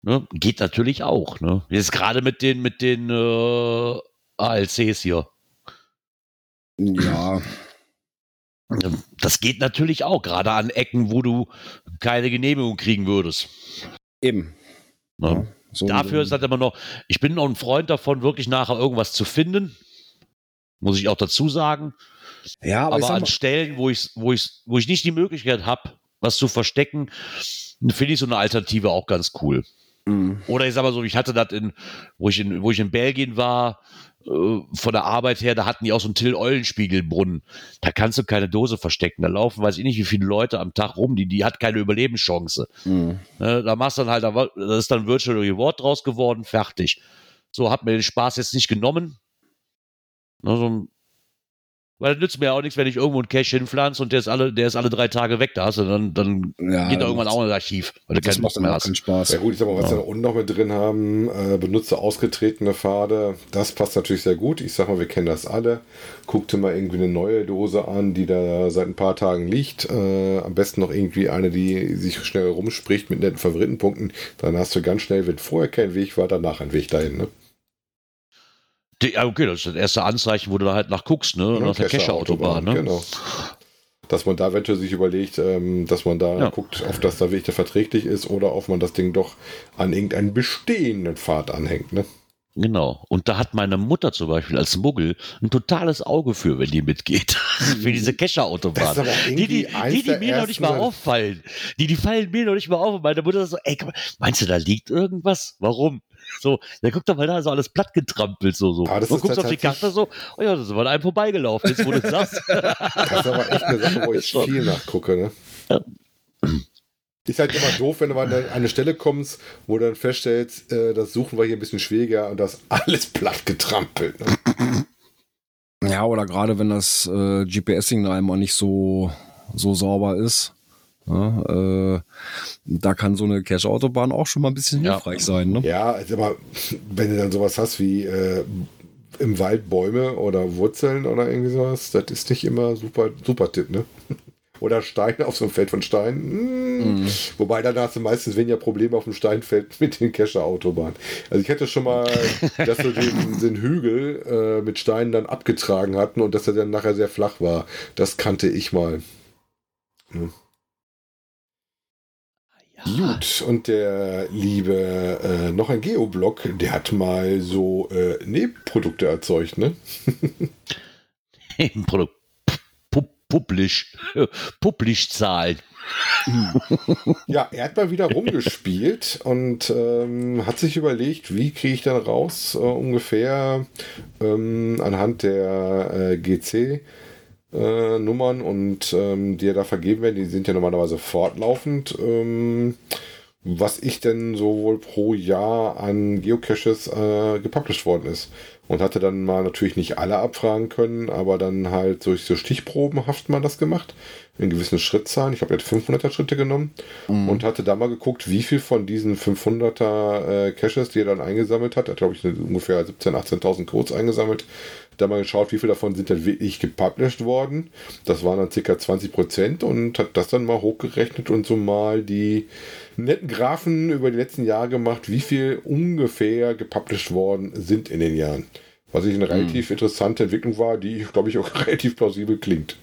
Ne? Geht natürlich auch. Ne? Jetzt gerade mit den, mit den äh, ALCs hier. Ja, Das geht natürlich auch, gerade an Ecken, wo du keine Genehmigung kriegen würdest. eben. Ne? Ja, so Dafür ist halt immer noch, ich bin noch ein Freund davon, wirklich nachher irgendwas zu finden. Muss ich auch dazu sagen. Ja, aber, Aber an mal, Stellen, wo ich, wo, ich, wo ich nicht die Möglichkeit habe, was zu verstecken, finde ich so eine Alternative auch ganz cool. Mhm. Oder ich sag mal so, ich hatte das in, wo ich in, wo ich in Belgien war, äh, von der Arbeit her, da hatten die auch so einen Till-Eulenspiegelbrunnen. Da kannst du keine Dose verstecken. Da laufen, weiß ich nicht, wie viele Leute am Tag rum, die, die hat keine Überlebenschance. Mhm. Ne, da machst du dann halt, da ist dann Virtual Reward draus geworden, fertig. So hat mir den Spaß jetzt nicht genommen. Ne, so, weil das nützt mir auch nichts, wenn ich irgendwo einen Cache hinpflanze und der ist alle, der ist alle drei Tage weg. Da hast du dann, dann Ja, geht da irgendwann auch ins Archiv, weil Das macht dann mehr auch keinen Spaß. Ja gut, ich sag mal, was wir da unten noch mit drin haben, äh, benutze ausgetretene Pfade, das passt natürlich sehr gut. Ich sag mal, wir kennen das alle. Guck dir mal irgendwie eine neue Dose an, die da seit ein paar Tagen liegt. Äh, am besten noch irgendwie eine, die sich schnell rumspricht mit netten Favoritenpunkten. Dann hast du ganz schnell, wenn vorher kein Weg war, danach ein Weg dahin. Ne? Ja, okay, das ist das erste Anzeichen, wo du da halt nach guckst, ne? nach der Cache-Autobahn. Ne? Genau. Dass man da eventuell sich überlegt, ähm, dass man da Ja. guckt, ob das da wirklich verträglich ist oder ob man das Ding doch an irgendeinen bestehenden Pfad anhängt. Ne? Genau. Und da hat meine Mutter zum Beispiel als Muggel ein totales Auge für, wenn die mitgeht. *laughs* für diese auch Die, die, die, die mir noch nicht mal auffallen. Die, die fallen mir noch nicht mal auf. Und meine Mutter so, ey, meinst du, da liegt irgendwas? Warum? So, der guckt doch mal da, so alles platt getrampelt, so, so. Das und ist guckst auf die Karte so, oh ja, da sind wir an einem vorbeigelaufen, jetzt wo du das sagst. *laughs* Das ist aber echt eine Sache, wo ich *laughs* Schon. viel nachgucke. Ne? Ja. Ist halt immer doof, wenn du mal an eine- Stelle kommst, wo du dann feststellst, äh, das suchen wir hier ein bisschen schwieriger und das ist alles platt getrampelt. Ne? Ja, oder gerade wenn das äh, GPS-Signal mal nicht so, so sauber ist. Ja, äh, da kann so eine Cache-Autobahn auch schon mal ein bisschen Ja. hilfreich sein. Ne? Ja, aber wenn du dann sowas hast wie äh, im Wald Bäume oder Wurzeln oder irgendwie sowas, das ist nicht immer super, super Tipp, ne? *laughs* Oder Steine auf so einem Feld von Steinen. Mm. Wobei dann hast du meistens weniger Probleme auf dem Steinfeld *laughs* mit den Kescher-Autobahnen. Also ich hätte schon mal, *laughs* dass wir den, den Hügel äh, mit Steinen dann abgetragen hatten und dass er dann nachher sehr flach war. Das kannte ich mal. Gut, und der liebe äh, noch ein Geoblock, der hat mal so äh, Nebenprodukte erzeugt, ne? *laughs* Produkt. Pu- Publisch. *laughs* Publischzahlen. *laughs* Ja, er hat mal wieder rumgespielt und ähm, hat sich überlegt, wie kriege ich dann raus, äh, ungefähr ähm, anhand der äh, GC. Äh, Nummern und ähm, die ja da vergeben werden, die sind ja normalerweise fortlaufend. Ähm, was ich denn so wohl pro Jahr an Geocaches äh, gepublished worden ist. Und hatte dann mal natürlich nicht alle abfragen können, aber dann halt durch so Stichprobenhaft mal das gemacht. In gewissen Schrittzahlen. Ich habe jetzt 500er Schritte genommen und hatte da mal geguckt, wie viel von diesen 500er äh, Caches, die er dann eingesammelt hat, er hat glaube ich ungefähr 17.000, 18.000 Codes eingesammelt, da mal geschaut, wie viel davon sind dann wirklich gepublished worden. Das waren dann ca. 20 Prozent und hat das dann mal hochgerechnet und so mal die netten Graphen über die letzten Jahre gemacht, wie viel ungefähr gepublished worden sind in den Jahren. Was ich eine relativ interessante Entwicklung war, die, glaube ich, auch *laughs* relativ plausibel klingt.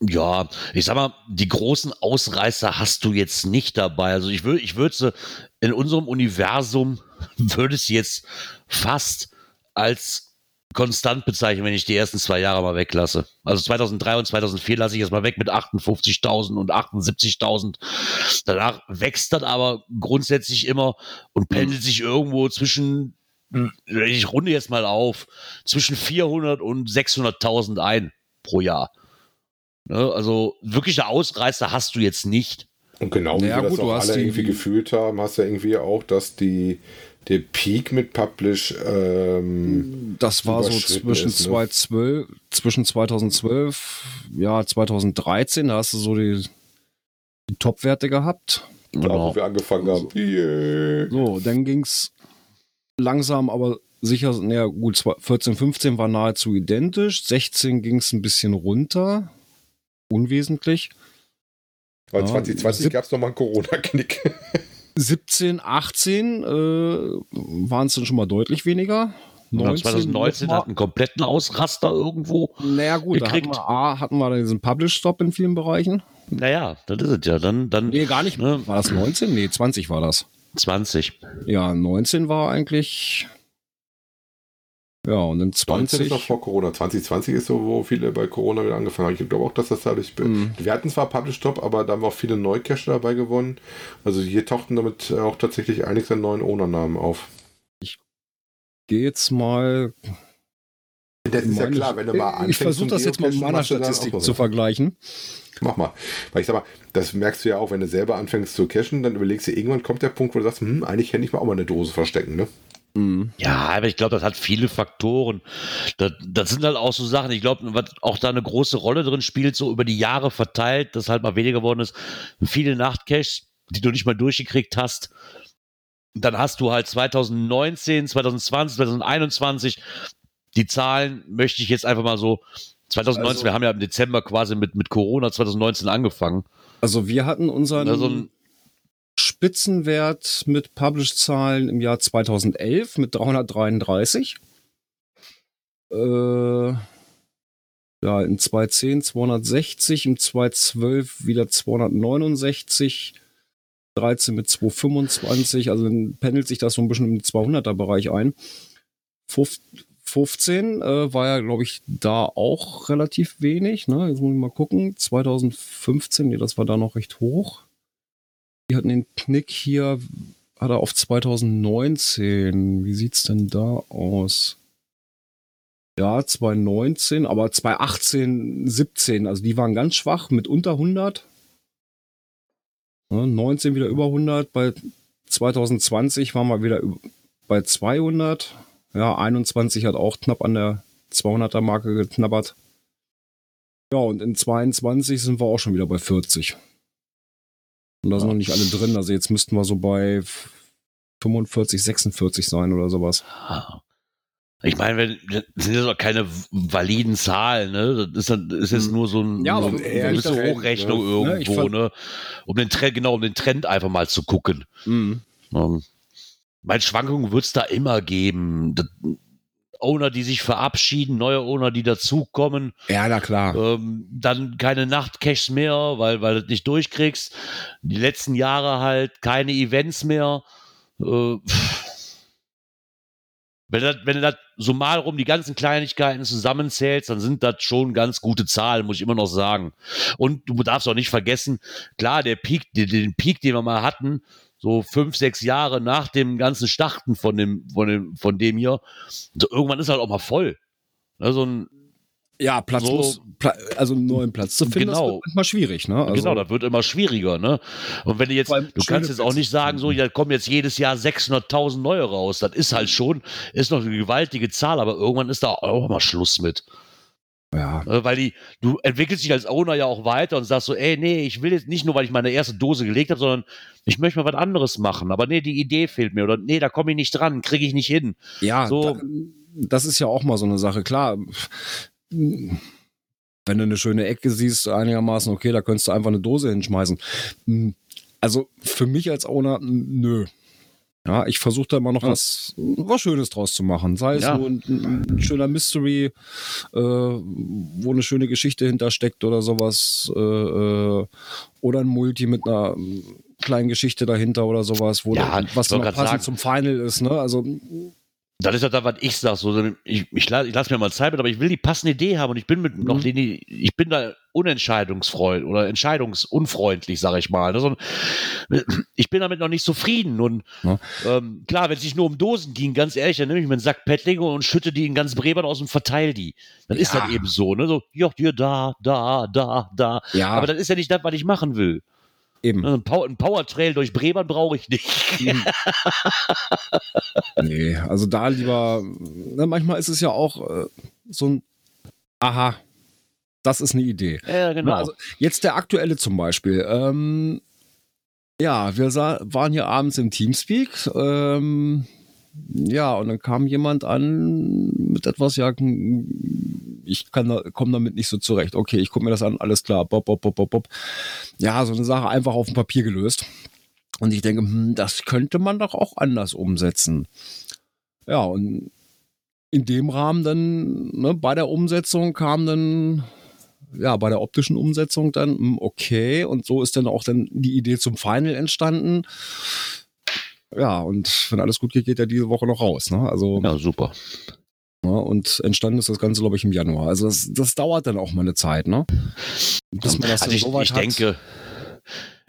Ja, ich sag mal, die großen Ausreißer hast du jetzt nicht dabei. Also ich würde, ich würde sie in unserem Universum *laughs* würde es jetzt fast als konstant bezeichnen, wenn ich die ersten zwei Jahre mal weglasse. Also 2003 und 2004 lasse ich jetzt mal weg mit 58.000 und 78.000. Danach wächst das aber grundsätzlich immer und pendelt sich irgendwo zwischen, ich runde jetzt mal auf, zwischen 400 und 600.000 ein pro Jahr. Ne, also wirkliche Ausreißer hast du jetzt nicht. Und genau wie Ja, wir gut, das du auch hast alle irgendwie gefühlt haben, hast du irgendwie auch, dass die der Peak mit Publish ähm, Das war so zwischen ist, ne? 2012, zwischen 2012, ja, 2013, da hast du so die, die Top-Werte gehabt. da, Genau. wo wir angefangen haben. Yeah. So, dann ging's langsam, aber sicher, naja, gut, zwei- 14, 15 war nahezu identisch, 16 ging's ein bisschen runter, unwesentlich. Weil Ja, 2020 sieb- gab es nochmal einen Corona-Knick. *laughs* 17, 18 äh, waren es dann schon mal deutlich weniger. Und dann 2019 noch mal- hat einen kompletten Ausraster irgendwo. Naja, gut, da hatten gekriegt. wir, A, hatten wir diesen Publish-Stop in vielen Bereichen. Naja, das ist es ja. Dann, dann Nee, gar nicht. Ne? War das 19? Nee, 20 war das. 20. Ja, 19 war eigentlich Ja, und in 19 20. ist noch vor Corona. 2020 ist so, wo viele bei Corona wieder angefangen haben. Ich glaube auch, dass das dadurch. Mhm. Wir hatten zwar Publish Top, aber da haben wir auch viele Neucacher dabei gewonnen. Also hier tauchten damit auch tatsächlich einiges an neuen Owner-Namen auf. Gehe jetzt mal. Das ist ja klar, wenn du mal ich anfängst versuche zum das jetzt mal mit meiner Statistik zu vergleichen. Mach mal. Weil ich sag mal, das merkst du ja auch, wenn du selber anfängst zu cachen, dann überlegst du, irgendwann kommt der Punkt, wo du sagst, hm, eigentlich hätte ich mal auch mal eine Dose verstecken, ne? Mhm. Ja, aber ich glaube, das hat viele Faktoren. Das, das sind halt auch so Sachen, ich glaube, was auch da eine große Rolle drin spielt, so über die Jahre verteilt, dass halt mal weniger geworden ist. Viele Nachtcaches, die du nicht mal durchgekriegt hast. Dann hast du halt 2019, 2020, 2021. Die Zahlen möchte ich jetzt einfach mal so. 2019, Also- wir haben ja im Dezember quasi mit, mit Corona 2019 angefangen. Also wir hatten unseren Also Spitzenwert mit Publish-Zahlen im Jahr 2011 mit 333. Äh, ja, in 2010 260, im 2012 wieder 269, 13 mit 225, also dann pendelt sich das so ein bisschen im 200er-Bereich ein. 15 äh, war ja, glaube ich, da auch relativ wenig. Ne? Jetzt muss ich mal gucken. 2015, nee, das war da noch recht hoch. Die hatten den Knick hier, hat er auf 2019. Wie sieht's denn da aus? Ja, 2019, aber 2018, 17, also die waren ganz schwach mit unter 100. Ja, 19 wieder über 100, bei 2020 waren wir wieder bei 200. Ja, 21 hat auch knapp an der 200er Marke geknabbert. Ja, und in 22 sind wir auch schon wieder bei 40. Und da sind noch nicht alle drin. Also jetzt müssten wir so bei 45, 46 sein oder sowas. Ich meine, wenn, das sind ja doch keine validen Zahlen, ne? Das ist, dann- ist jetzt Hm. nur so, ein, Ja, so aber eine Trend, Hochrechnung ne? Ne, irgendwo, ne? Um den Trend, genau, um den Trend einfach mal zu gucken. Mhm. Ähm, Bei Schwankungen wird es da immer geben. Das, Owner, die sich verabschieden, neue Owner, die dazukommen, Ja, na klar. ähm, dann keine Nachtcaches mehr, weil, weil du das nicht durchkriegst. Die letzten Jahre halt keine Events mehr. Äh, wenn, du das, wenn du das so mal rum die ganzen Kleinigkeiten zusammenzählst, dann sind das schon ganz gute Zahlen, muss ich immer noch sagen. Und du darfst auch nicht vergessen, klar, der Peak, den, den Peak, den wir mal hatten, so fünf, sechs Jahre nach dem ganzen Starten von dem, von dem, von dem hier, so irgendwann ist halt auch mal voll. Ne, so ein, Ja, Platz so- muss, also einen neuen Platz zu finden, das Genau. wird manchmal schwierig, ne? Also, genau, das wird immer schwieriger, ne? Und wenn du jetzt, du kannst jetzt auch nicht sagen, so, ja, kommen jetzt jedes Jahr 600.000 neue raus. Das ist halt schon, ist noch eine gewaltige Zahl, aber irgendwann ist da auch mal Schluss mit. Ja. Äh, Weil die, du entwickelst dich als Owner ja auch weiter und sagst so, ey, nee, ich will jetzt nicht nur, weil ich meine erste Dose gelegt habe, sondern ich möchte mal was anderes machen. Aber nee, die Idee fehlt mir oder nee, da komme ich nicht dran, kriege ich nicht hin. Ja, So. da, das ist ja auch mal so eine Sache. Klar, wenn du eine schöne Ecke siehst, einigermaßen okay, da könntest du einfach eine Dose hinschmeißen. Hm, Also für mich als Owner, nö. Ja, ich versuche da immer noch was, was Schönes draus zu machen. Sei es Ja. so ein, ein schöner Mystery, äh, wo eine schöne Geschichte hintersteckt oder sowas. Äh, äh, oder ein Multi mit einer ähm, kleinen Geschichte dahinter oder sowas, wo Ja, was grad passend sagen. zum Final ist. Ne? Also Das ist ja das, was ich sage. So, ich, ich, la- ich lasse mir mal Zeit mit, aber ich will die passende Idee haben und ich bin mit Mhm. noch den, ich bin da unentscheidungsfreundlich oder entscheidungsunfreundlich, sage ich mal. Also, ich bin damit noch nicht zufrieden. Und Ja. ähm, klar, wenn es sich nur um Dosen ging, ganz ehrlich, dann nehme ich mir einen Sack Pettlinge und schütte die in ganz Brebern aus und verteile die. Dann ist Ja. das eben so, ne? So, ja, hier, da, da, da, da. ja, Aber das ist ja nicht das, was ich machen will. Eben. Ne, Ein, Power, ein Powertrail durch Brebern brauche ich nicht. *laughs* Nee, also da lieber, ne, manchmal ist es ja auch äh, so ein, aha, das ist eine Idee. ja, genau. Na, also jetzt der aktuelle zum Beispiel. Ähm, ja, wir sah, waren hier abends im Teamspeak. Ähm, ja, und dann kam jemand an mit etwas, ja, ich kann da, komme damit nicht so zurecht. Okay, ich gucke mir das an, alles klar. Bob, bob, bob, bob, bob. Ja, so eine Sache einfach auf dem Papier gelöst. Und ich denke, hm, das könnte man doch auch anders umsetzen. Ja, und in dem Rahmen dann, ne, bei der Umsetzung kam dann, ja, bei der optischen Umsetzung dann, hm, okay, und so ist dann auch dann die Idee zum Final entstanden. Ja, und wenn alles gut geht, geht er diese Woche noch raus. Ne? Also, ja, super. Ja, und entstanden ist das Ganze, glaube ich, im Januar. Also das, das dauert dann auch mal eine Zeit, ne? Bis man das also ich, so weit ich hat. denke,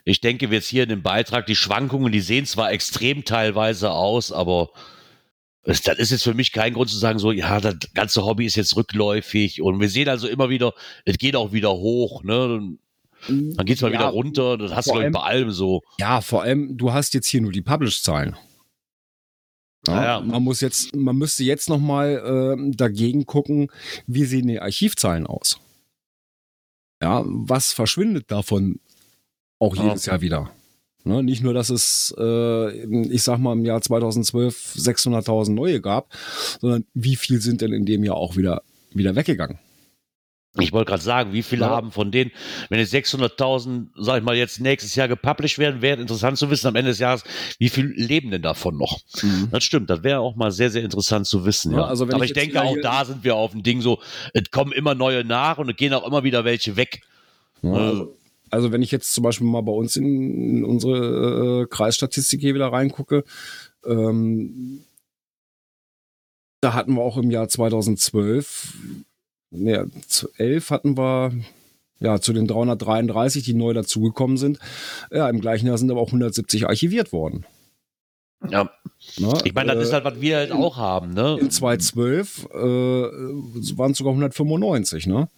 ich denke, wir jetzt hier in dem Beitrag, die Schwankungen, die sehen zwar extrem teilweise aus, aber das ist jetzt für mich kein Grund zu sagen, so, ja, das ganze Hobby ist jetzt rückläufig und wir sehen also immer wieder, es geht auch wieder hoch, ne? Dann geht es mal ja, wieder runter, das hast du allem, bei allem so. Ja, vor allem, du hast jetzt hier nur die Publish-Zahlen. Ja, naja. Man muss jetzt, man müsste jetzt nochmal äh, dagegen gucken, wie sehen die Archivzahlen aus. Ja, was verschwindet davon auch jedes ja. Jahr wieder? Ne, nicht nur, dass es, äh, ich sag mal, im Jahr 2012 600.000 neue gab, sondern wie viel sind denn in dem Jahr auch wieder, wieder weggegangen? Ich wollte gerade sagen, wie viele ja. haben von denen, wenn jetzt 600.000, sag ich mal, jetzt nächstes Jahr gepublished werden, wäre interessant zu wissen am Ende des Jahres, wie viel leben denn davon noch? Mhm. Das stimmt, das wäre auch mal sehr, sehr interessant zu wissen. Ja, ja. Also Aber ich, ich denke, auch da sind wir auf dem Ding so, es kommen immer neue nach und es gehen auch immer wieder welche weg. Ja, also, also wenn ich jetzt zum Beispiel mal bei uns in, in unsere äh, Kreisstatistik hier wieder reingucke, ähm, da hatten wir auch im Jahr 2012, ne, 11 hatten wir ja, zu den 333, die neu dazugekommen sind. Ja, im gleichen Jahr sind aber auch 170 archiviert worden. Ja. Na, ich meine, das äh, ist halt, was wir halt auch haben. Ne? In 2012 äh, waren es sogar 195, ne?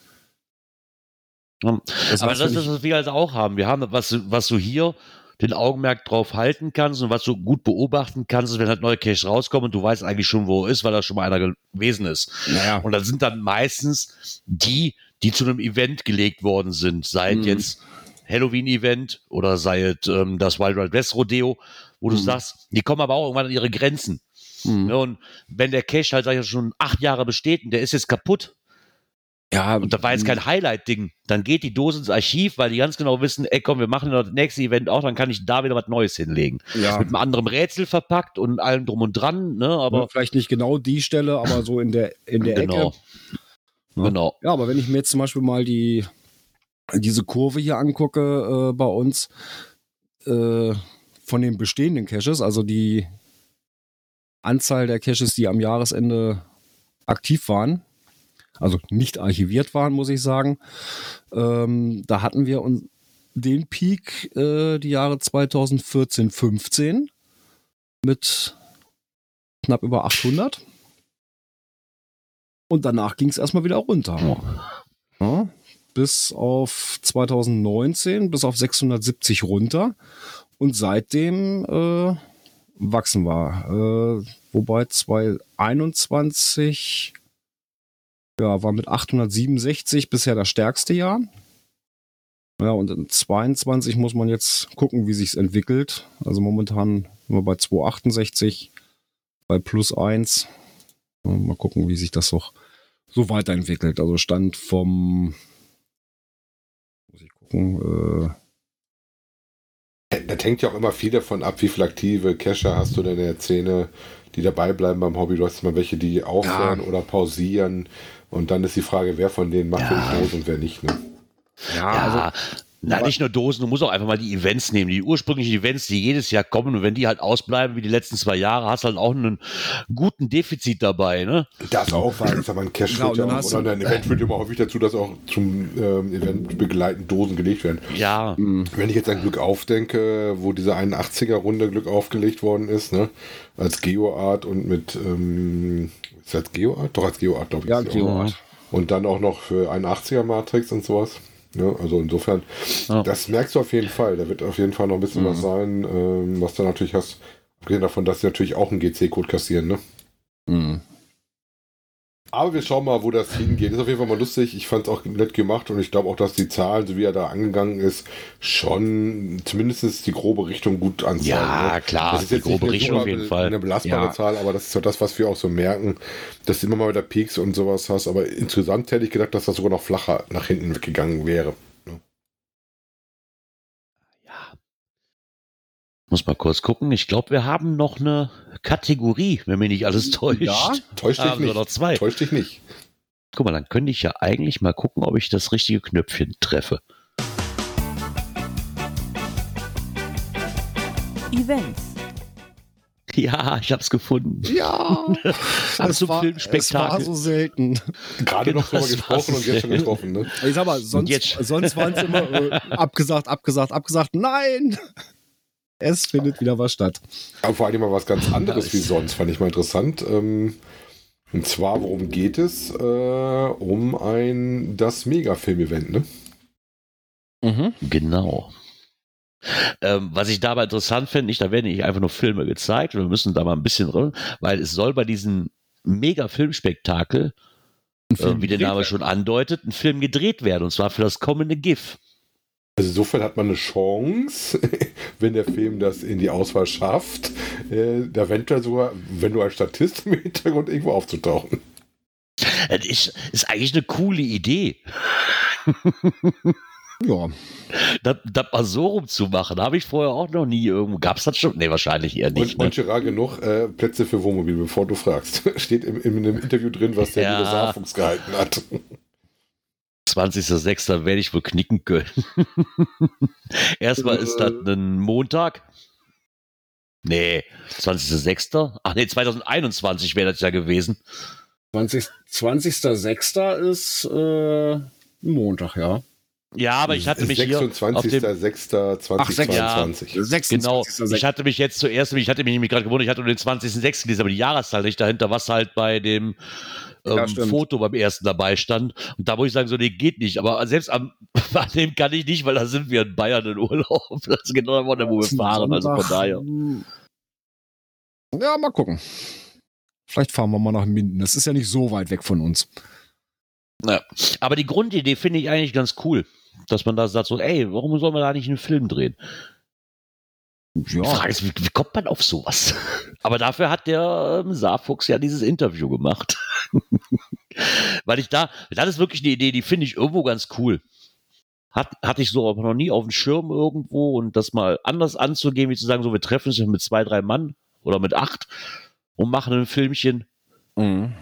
Das Aber das ist, was wir halt auch haben. Wir haben, was, was du hier den Augenmerk drauf halten kannst und was du gut beobachten kannst, ist, wenn halt neue Cache rauskommen und du weißt eigentlich schon, wo er ist, weil da schon mal einer gewesen ist. Naja. Und das sind dann meistens die, die zu einem Event gelegt worden sind, sei mhm. jetzt Halloween-Event oder sei es ähm, das Wild Wild West Rodeo, wo mhm. du sagst, die kommen aber auch irgendwann an ihre Grenzen. Mhm. Ja, und wenn der Cache halt sag ich, schon acht Jahre besteht und der ist jetzt kaputt, ja, und da war jetzt kein Highlight-Ding. Dann geht die Dose ins Archiv, weil die ganz genau wissen, ey komm, wir machen das nächste Event auch, dann kann ich da wieder was Neues hinlegen. Ja. Mit einem anderen Rätsel verpackt und allem drum und dran, ne? Aber ja, vielleicht nicht genau die Stelle, aber so in der, in der genau. Ecke. Ja. Genau. Ja, aber wenn ich mir jetzt zum Beispiel mal die, diese Kurve hier angucke äh, bei uns, äh, von den bestehenden Caches, also die Anzahl der Caches, die am Jahresende aktiv waren, also nicht archiviert waren, muss ich sagen. Ähm, da hatten wir uns den Peak äh, die Jahre 2014, 15 mit knapp über 800. Und danach ging es erstmal wieder runter. Ja, bis auf 2019, bis auf 670 runter. Und seitdem äh, wachsen wir. Äh, wobei 2021 ja, war mit 867 bisher das stärkste Jahr. Ja, und in 22 muss man jetzt gucken, wie sich's entwickelt. Also momentan sind wir bei 268, bei plus 1. Mal gucken, wie sich das noch so weiterentwickelt. Also Stand vom, muss ich gucken, äh, das hängt ja auch immer viel davon ab, wie viele aktive Cacher hast du denn in der Szene, die dabei bleiben beim Hobby. Du hast mal welche, die aufhören ja. oder pausieren. Und dann ist die Frage, wer von denen macht ja. den Dose und wer nicht. Ne? Ja, ja, also. Na, nicht nur Dosen, du musst auch einfach mal die Events nehmen, die ursprünglichen Events, die jedes Jahr kommen. Und wenn die halt ausbleiben wie die letzten zwei Jahre, hast du halt auch einen guten Defizit dabei, ne? Das auch, weil ich sag mal, ein Cash genau, ja auch, oder ein Event führt immer häufig dazu, dass auch zum ähm, Event begleitend Dosen gelegt werden. Ja. Mhm. Wenn ich jetzt an Glück aufdenke, wo diese 81er-Runde Glück aufgelegt worden ist, ne? Als Geoart und mit, ähm, ist das Geoart? Doch, als Geoart, glaube ich. Ja, Geoart. Und dann auch noch für 81er Matrix und sowas. Ja, also insofern, ja. das merkst du auf jeden Fall. Da wird auf jeden Fall noch ein bisschen mhm. was sein, ähm, was du natürlich hast. Abgesehen davon, dass sie natürlich auch einen GC-Code kassieren, ne? Mhm. Aber wir schauen mal, wo das hingeht. Ist auf jeden Fall mal lustig. Ich fand es auch nett gemacht und ich glaube auch, dass die Zahlen, so wie er da angegangen ist, schon zumindest die grobe Richtung gut anzeigen. Ja, ne? klar, das ist die jetzt grobe Richtung auf jeden Fall. Eine belastbare ja. Zahl, aber das ist ja das, was wir auch so merken, dass du immer mal wieder Peaks und sowas hast. Aber insgesamt hätte ich gedacht, dass das sogar noch flacher nach hinten weggegangen wäre. Muss mal kurz gucken. Ich glaube, wir haben noch eine Kategorie, wenn mich nicht alles täuscht. Ja, täuscht dich nicht. Noch zwei. Täuscht dich nicht. Guck mal, dann könnte ich ja eigentlich mal gucken, ob ich das richtige Knöpfchen treffe. Events. Ja, ich hab's gefunden. Ja, Alles zum war, es war Filmspektakel. so selten. Gerade Genau, noch drüber das gesprochen und jetzt schon getroffen, ne? Ich sag mal, sonst, sonst waren es immer äh, abgesagt, abgesagt, abgesagt. Nein! Es findet wieder was statt. Aber vor allem mal was ganz anderes wie sonst, fand ich mal interessant. Ähm, und zwar, worum geht es? Äh, um ein das Mega-Film-Event, ne? Genau. Ähm, was ich dabei interessant finde, nicht, da werden nicht einfach nur Filme gezeigt, wir müssen da mal ein bisschen drin, weil es soll bei diesem Mega-Filmspektakel, äh, wie der Name schon andeutet, ein Film gedreht werden, und zwar für das kommende GIF. Also insofern hat man eine Chance, *laughs* wenn der Film das in die Auswahl schafft, äh, da eventuell sogar, wenn du als Statist im Hintergrund irgendwo aufzutauchen. Das ist, ist eigentlich eine coole Idee, *laughs* Ja, das, das mal so rumzumachen. Habe ich vorher auch noch nie irgendwo. Gab es das schon? Nee, wahrscheinlich eher nicht. und Ne? Gerard, genug äh, Plätze für Wohnmobil, bevor du fragst. *laughs* Steht im, in einem Interview drin, was der Ja. liebe Saarfuchs gehalten hat. 20.06. werde ich wohl knicken können. *laughs* Erstmal ist das ein Montag. Nee, 20.06. Ach nee, 2021 wäre das ja gewesen. 20. 20.06. ist äh, Montag, ja. Ja, aber ich hatte mich hier auf dem, 26.06.2022. genau, 26.06.. ich hatte mich jetzt zuerst, ich hatte mich nämlich gerade gewundert, ich hatte nur den 20.06. gelesen, aber die Jahreszahl nicht dahinter, was halt bei dem Ja, ähm. Foto beim ersten dabei stand. Und da muss ich sagen, so, nee, geht nicht. Aber selbst am, *laughs* an dem kann ich nicht, weil da sind wir in Bayern in Urlaub. *laughs* Das ist genau der Ort, wo wir fahren. Also von daher. Ja, mal gucken. Vielleicht fahren wir mal nach Minden. Das ist ja nicht so weit weg von uns. Ja. Aber die Grundidee finde ich eigentlich ganz cool. Dass man da sagt, so, ey, warum soll man da nicht einen Film drehen? Die Ja, Frage ist, wie, wie kommt man auf sowas? *laughs* Aber dafür hat der ähm, Saarfuchs ja dieses Interview gemacht. *laughs* Weil ich da, das ist wirklich eine Idee, die finde ich irgendwo ganz cool. Hat, hatte ich so aber noch nie auf dem Schirm irgendwo und das mal anders anzugehen, wie zu sagen, so, wir treffen uns mit zwei, drei Mann oder mit acht und machen ein Filmchen. Mhm.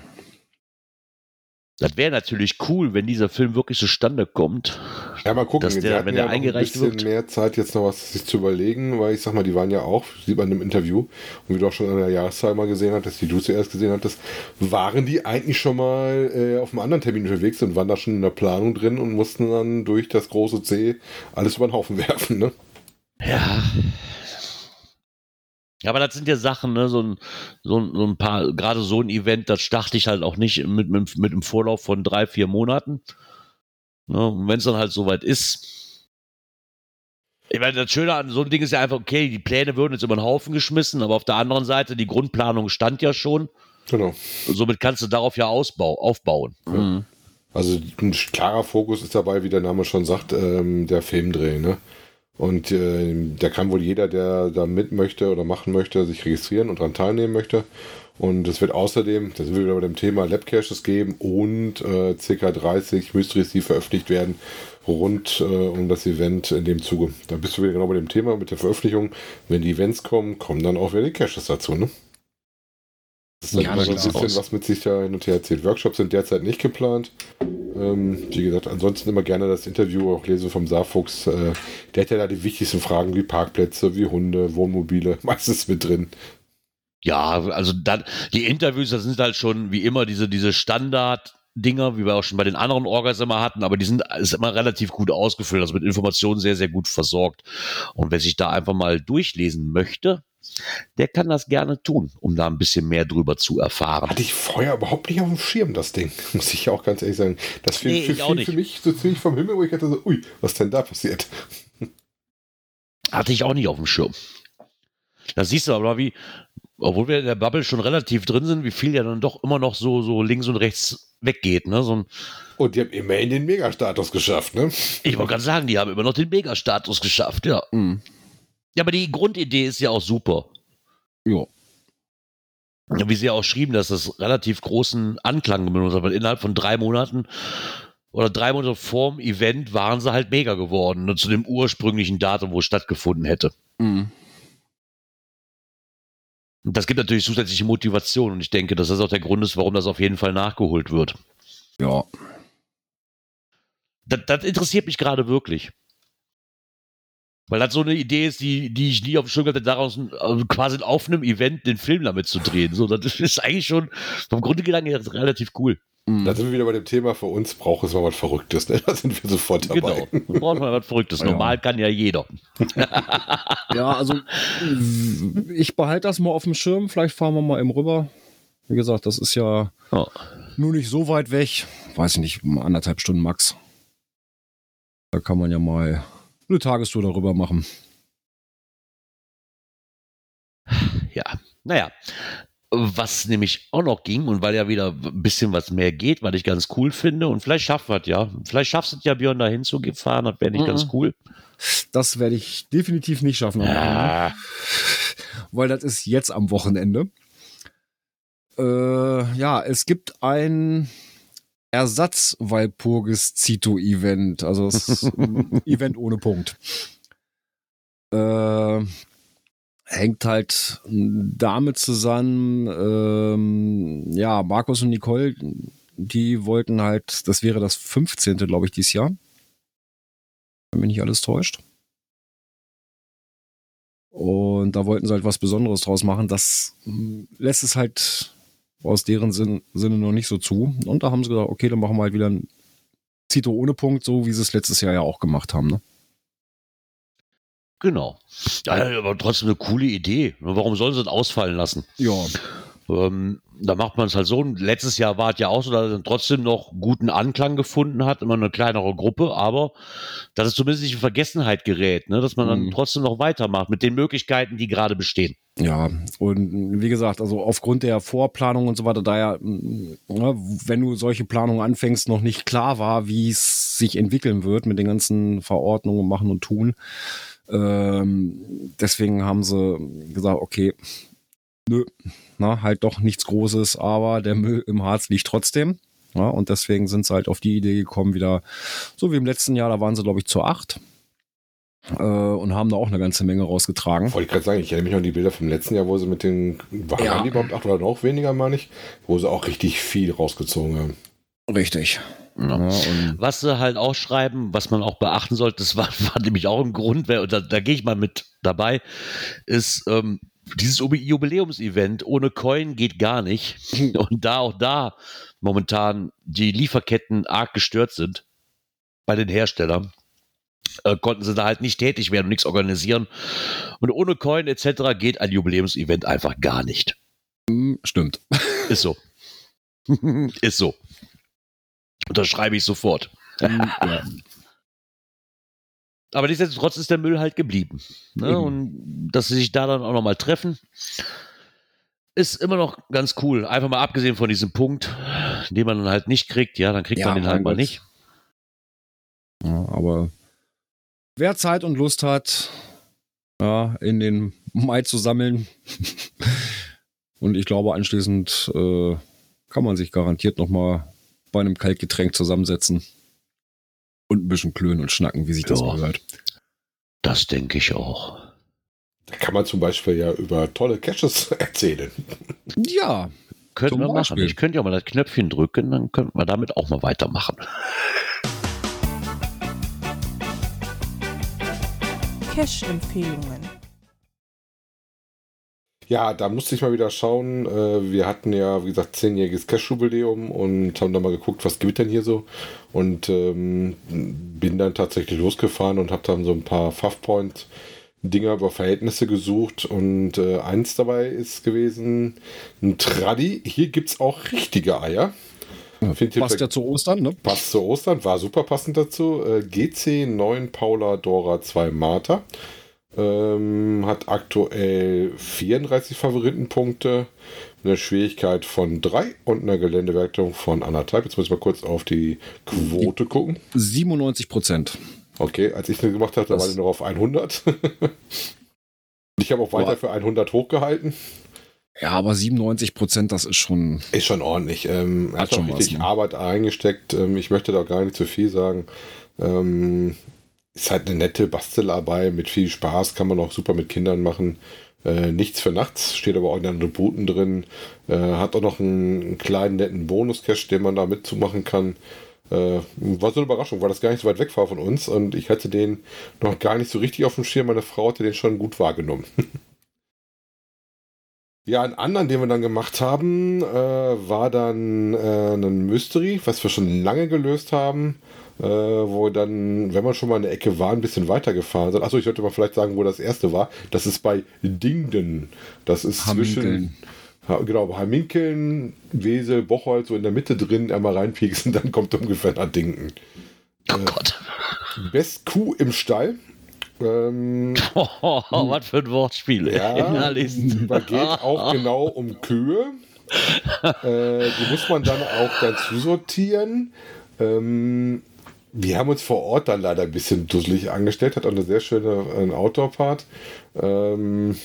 Das wäre natürlich cool, wenn dieser Film wirklich zustande kommt. Ja, mal gucken. Dass der, wenn ja der noch eingereicht ein bisschen wird. mehr Zeit, jetzt noch was sich zu überlegen, weil ich sag mal, die waren ja auch, sieht man im Interview, und wie du auch schon in der Jahreszahl mal gesehen hattest, die du zuerst gesehen hattest, waren die eigentlich schon mal äh, auf einem anderen Termin unterwegs und waren da schon in der Planung drin und mussten dann durch das große C alles über den Haufen *laughs* werfen, ne? Ja. Ja, aber das sind ja Sachen, ne, so ein, so ein, so ein paar, gerade so ein Event, das starte ich halt auch nicht mit, mit, mit einem Vorlauf von drei, vier Monaten. Ne, und wenn es dann halt soweit ist. Ich meine, das Schöne an so einem Ding ist ja einfach, okay, die Pläne würden jetzt über den Haufen geschmissen, aber auf der anderen Seite, die Grundplanung stand ja schon. Genau. Somit kannst du darauf ja ausbau, aufbauen. Mhm. Also ein klarer Fokus ist dabei, wie der Name schon sagt, ähm, der Filmdreh, ne? Und äh, da kann wohl jeder, der da mit möchte oder machen möchte, sich registrieren und daran teilnehmen möchte. Und es wird außerdem, da sind wir wieder bei dem Thema Labcaches geben und äh, ca. 30 Mysteries, die veröffentlicht werden, rund äh, um das Event in dem Zuge. Da bist du wieder genau bei dem Thema mit der Veröffentlichung. Wenn die Events kommen, kommen dann auch wieder die Caches dazu, ne? Das Ja, immer so ein bisschen, aus. was mit sich da hin und her erzählt. Workshops sind derzeit nicht geplant. Ähm, wie gesagt, ansonsten immer gerne das Interview auch lesen vom Saarfuchs. Äh, der hat ja da die wichtigsten Fragen wie Parkplätze, wie Hunde, Wohnmobile, *laughs* meistens mit drin. Ja, also dann, die Interviews, das sind halt schon wie immer diese, diese Standard-Dinger, wie wir auch schon bei den anderen Orgas immer hatten, aber die sind ist immer relativ gut ausgefüllt, also mit Informationen sehr, sehr gut versorgt. Und wer sich da einfach mal durchlesen möchte, der kann das gerne tun, um da ein bisschen mehr drüber zu erfahren. Hatte ich vorher überhaupt nicht auf dem Schirm, das Ding. *laughs* Muss ich auch ganz ehrlich sagen. Das fiel, Nee, fiel, fiel für mich so ziemlich vom Himmel, wo ich dachte so, ui, was denn da passiert? Hatte ich auch nicht auf dem Schirm. Da siehst du aber, wie, obwohl wir in der Bubble schon relativ drin sind, wie viel ja dann doch immer noch so, so links und rechts weggeht. Ne? So ein, Und die haben immerhin den Megastatus geschafft, ne? ich wollte gerade sagen, die haben immer noch den Mega-Status geschafft, ja. Mhm. Ja, aber die Grundidee ist ja auch super. Ja. Wie sie ja auch schrieben, dass das relativ großen Anklang benutzt hat, weil innerhalb von drei Monaten oder drei Monate vorm Event waren sie halt mega geworden, ne, zu dem ursprünglichen Datum, wo es stattgefunden hätte. Mhm. Das gibt natürlich zusätzliche Motivation und ich denke, dass das auch der Grund ist, warum das auf jeden Fall nachgeholt wird. Ja. Das, das interessiert mich gerade wirklich. Weil das so eine Idee ist, die, die ich nie auf dem Schirm hatte, daraus also quasi auf einem Event den Film damit zu drehen. So, das *laughs* ist eigentlich schon vom Grundgedanken her relativ cool. Da sind wir wieder bei dem Thema, für uns braucht es mal was Verrücktes. Ne? *laughs* Da sind wir sofort dabei. Genau. Da braucht man was Verrücktes. Ja. Normal kann ja jeder. *laughs* Ja, also ich behalte das mal auf dem Schirm. Vielleicht fahren wir mal eben rüber. Wie gesagt, das ist ja Ja. nur nicht so weit weg. Weiß ich nicht, anderthalb Stunden max. Da kann man ja mal eine Tagestour darüber machen. Ja, naja. Was nämlich auch noch ging und weil ja wieder ein bisschen was mehr geht, was ich ganz cool finde und vielleicht schafft wir es ja. Vielleicht schaffst du es ja, Björn, da hinzufahren, das wäre nicht Mhm. ganz cool. Das werde ich definitiv nicht schaffen. Ja. Weil das ist jetzt am Wochenende. Äh, ja, es gibt ein Ersatz-Walpurgis-Zito-Event. Also ein *laughs* Event ohne Punkt. Äh, hängt halt damit zusammen, ähm, ja, Markus und Nicole, die wollten halt, das wäre das 15. glaube ich, dieses Jahr. Wenn mich nicht alles täuscht. Und da wollten sie halt was Besonderes draus machen. Das lässt es halt aus deren Sinn, Sinne noch nicht so zu. Und da haben sie gesagt, okay, dann machen wir halt wieder ein Zito ohne Punkt, so wie sie es letztes Jahr ja auch gemacht haben. Ne? Genau. Ja, aber trotzdem eine coole Idee. Warum sollen sie es ausfallen lassen? Ja, Ähm, da macht man es halt so. Und letztes Jahr war es ja auch so, dass es trotzdem noch guten Anklang gefunden hat, immer eine kleinere Gruppe, aber dass es zumindest nicht in Vergessenheit gerät, ne? dass man dann Mhm. trotzdem noch weitermacht mit den Möglichkeiten, die gerade bestehen. Ja, und wie gesagt, also aufgrund der Vorplanung und so weiter, da ja, ne, wenn du solche Planungen anfängst, noch nicht klar war, wie es sich entwickeln wird mit den ganzen Verordnungen machen und tun. Ähm, deswegen haben sie gesagt, okay, nö, na, halt doch nichts Großes, aber der Müll im Harz liegt trotzdem. Ja, und deswegen sind sie halt auf die Idee gekommen, wieder, so wie im letzten Jahr, da waren sie, glaube ich, zu acht. Äh, und haben da auch eine ganze Menge rausgetragen. Wollte ich gerade sagen, ich erinnere mich noch an die Bilder vom letzten Jahr, wo sie mit den, waren Ja. die überhaupt acht oder noch weniger, meine ich, wo sie auch richtig viel rausgezogen haben. Richtig. Ja. Ja, und Was sie halt auch schreiben, was man auch beachten sollte, das war, *laughs* war nämlich auch ein Grund, wer- und da, da gehe ich mal mit dabei, ist ähm, dieses Jubi- Jubiläumsevent ohne Coin geht gar nicht. *laughs* Und da auch da momentan die Lieferketten arg gestört sind bei den Herstellern, äh, konnten sie da halt nicht tätig werden und nichts organisieren. Und ohne Coin etc. geht ein Jubiläumsevent einfach gar nicht. Mm, Stimmt. *laughs* Ist so. *laughs* ist so. Unterschreibe ich sofort. Mm, ja. Aber nichtsdestotrotz ist der Müll halt geblieben. Ne? Und dass sie sich da dann auch nochmal treffen, ist immer noch ganz cool. Einfach mal abgesehen von diesem Punkt, den man dann halt nicht kriegt, ja, dann kriegt Ja, man den halt mal Gott. nicht. Ja, aber wer Zeit und Lust hat, ja, in den Mai zu sammeln, *laughs* und ich glaube, anschließend äh, kann man sich garantiert nochmal bei einem Kaltgetränk zusammensetzen und ein bisschen klönen und schnacken, wie sich das Ja. gehört. Das denke ich auch. Da kann man zum Beispiel ja über tolle Caches *laughs* erzählen. Ja, Könnten Zum wir machen. Beispiel. Ich könnte ja mal das Knöpfchen drücken, dann könnten wir damit auch mal weitermachen. Cash-Empfehlungen. Ja, da musste ich mal wieder schauen. Äh, Wir hatten ja, wie gesagt, zehnjähriges Cash-Jubiläum und haben dann mal geguckt, was gibt denn hier so. Und ähm, bin dann tatsächlich losgefahren und habe dann so ein paar Fuff-Point-Dinger über Verhältnisse gesucht. Und äh, eins dabei ist gewesen ein Traddy. Hier gibt es auch richtige Eier. Ihr passt ja zu Ostern, ne? Passt zu Ostern, war super passend dazu. Äh, GC 9 Paula Dora 2 Martha. Ähm, hat aktuell 34 Favoritenpunkte, eine Schwierigkeit von 3 und eine Geländewertung von anderthalb. Jetzt muss ich mal kurz auf die Quote gucken. 97 Prozent. Okay, als ich das gemacht hatte, Das- war die noch auf 100. *laughs* ich habe auch weiter Boah. für 100 hochgehalten. Ja, aber 97 Prozent, das ist schon. Ist schon ordentlich. Ähm, er Hat schon schon was, richtig ne? Arbeit eingesteckt. Ähm, ich möchte da gar nicht zu viel sagen. Ähm, ist halt eine nette Bastelarbeit mit viel Spaß, kann man auch super mit Kindern machen. Äh, nichts für nachts, steht aber auch in den Attributen drin. Äh, hat auch noch einen, einen kleinen netten Bonus-Cache, den man da mitzumachen kann. Äh, war so eine Überraschung, weil das gar nicht so weit weg war von uns und ich hatte den noch gar nicht so richtig auf dem Schirm. Meine Frau hatte den schon gut wahrgenommen. *laughs* ja, einen anderen, den wir dann gemacht haben, äh, war dann äh, ein Mystery, was wir schon lange gelöst haben. Äh, wo dann, wenn man schon mal in der Ecke war, ein bisschen weitergefahren sind. Achso, ich sollte mal vielleicht sagen, wo das erste war. Das ist bei Dingden. Das ist Hamminkeln. zwischen genau, Haminkeln, Wesel, Bocholt, so in der Mitte drin, einmal reinpieksen, *laughs* dann kommt ungefähr nach Dinken. Oh Äh, Gott. Best Kuh im Stall. Ähm, *laughs* Oh, was für ein Wortspiel. ja, *laughs* da geht auch genau um Kühe. Äh, die muss man dann auch dann zusortieren. Ähm, wir haben uns vor Ort dann leider ein bisschen dusselig angestellt, hat auch eine sehr schöne äh, Outdoor-Part, ähm,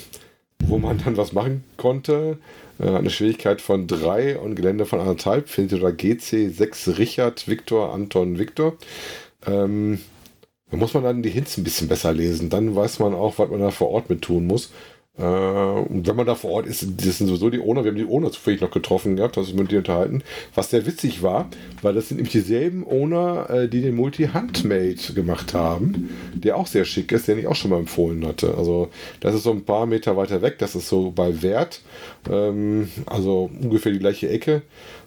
wo man dann was machen konnte. Äh, eine Schwierigkeit von drei und Gelände von anderthalb, findet da GC 6 Richard, Viktor, Anton, Viktor. Ähm, da muss man dann die Hints ein bisschen besser lesen. Dann weiß man auch, was man da vor Ort mit tun muss. Äh, und wenn man da vor Ort ist, das sind sowieso die Owner, wir haben die Owner zufällig noch getroffen gehabt, das ist mit dir unterhalten, was sehr witzig war, weil das sind nämlich dieselben Owner, äh, die den Multi-Handmade gemacht haben, der auch sehr schick ist, den ich auch schon mal empfohlen hatte. Also das ist so ein paar Meter weiter weg, das ist so bei Wert, ähm, also ungefähr die gleiche Ecke.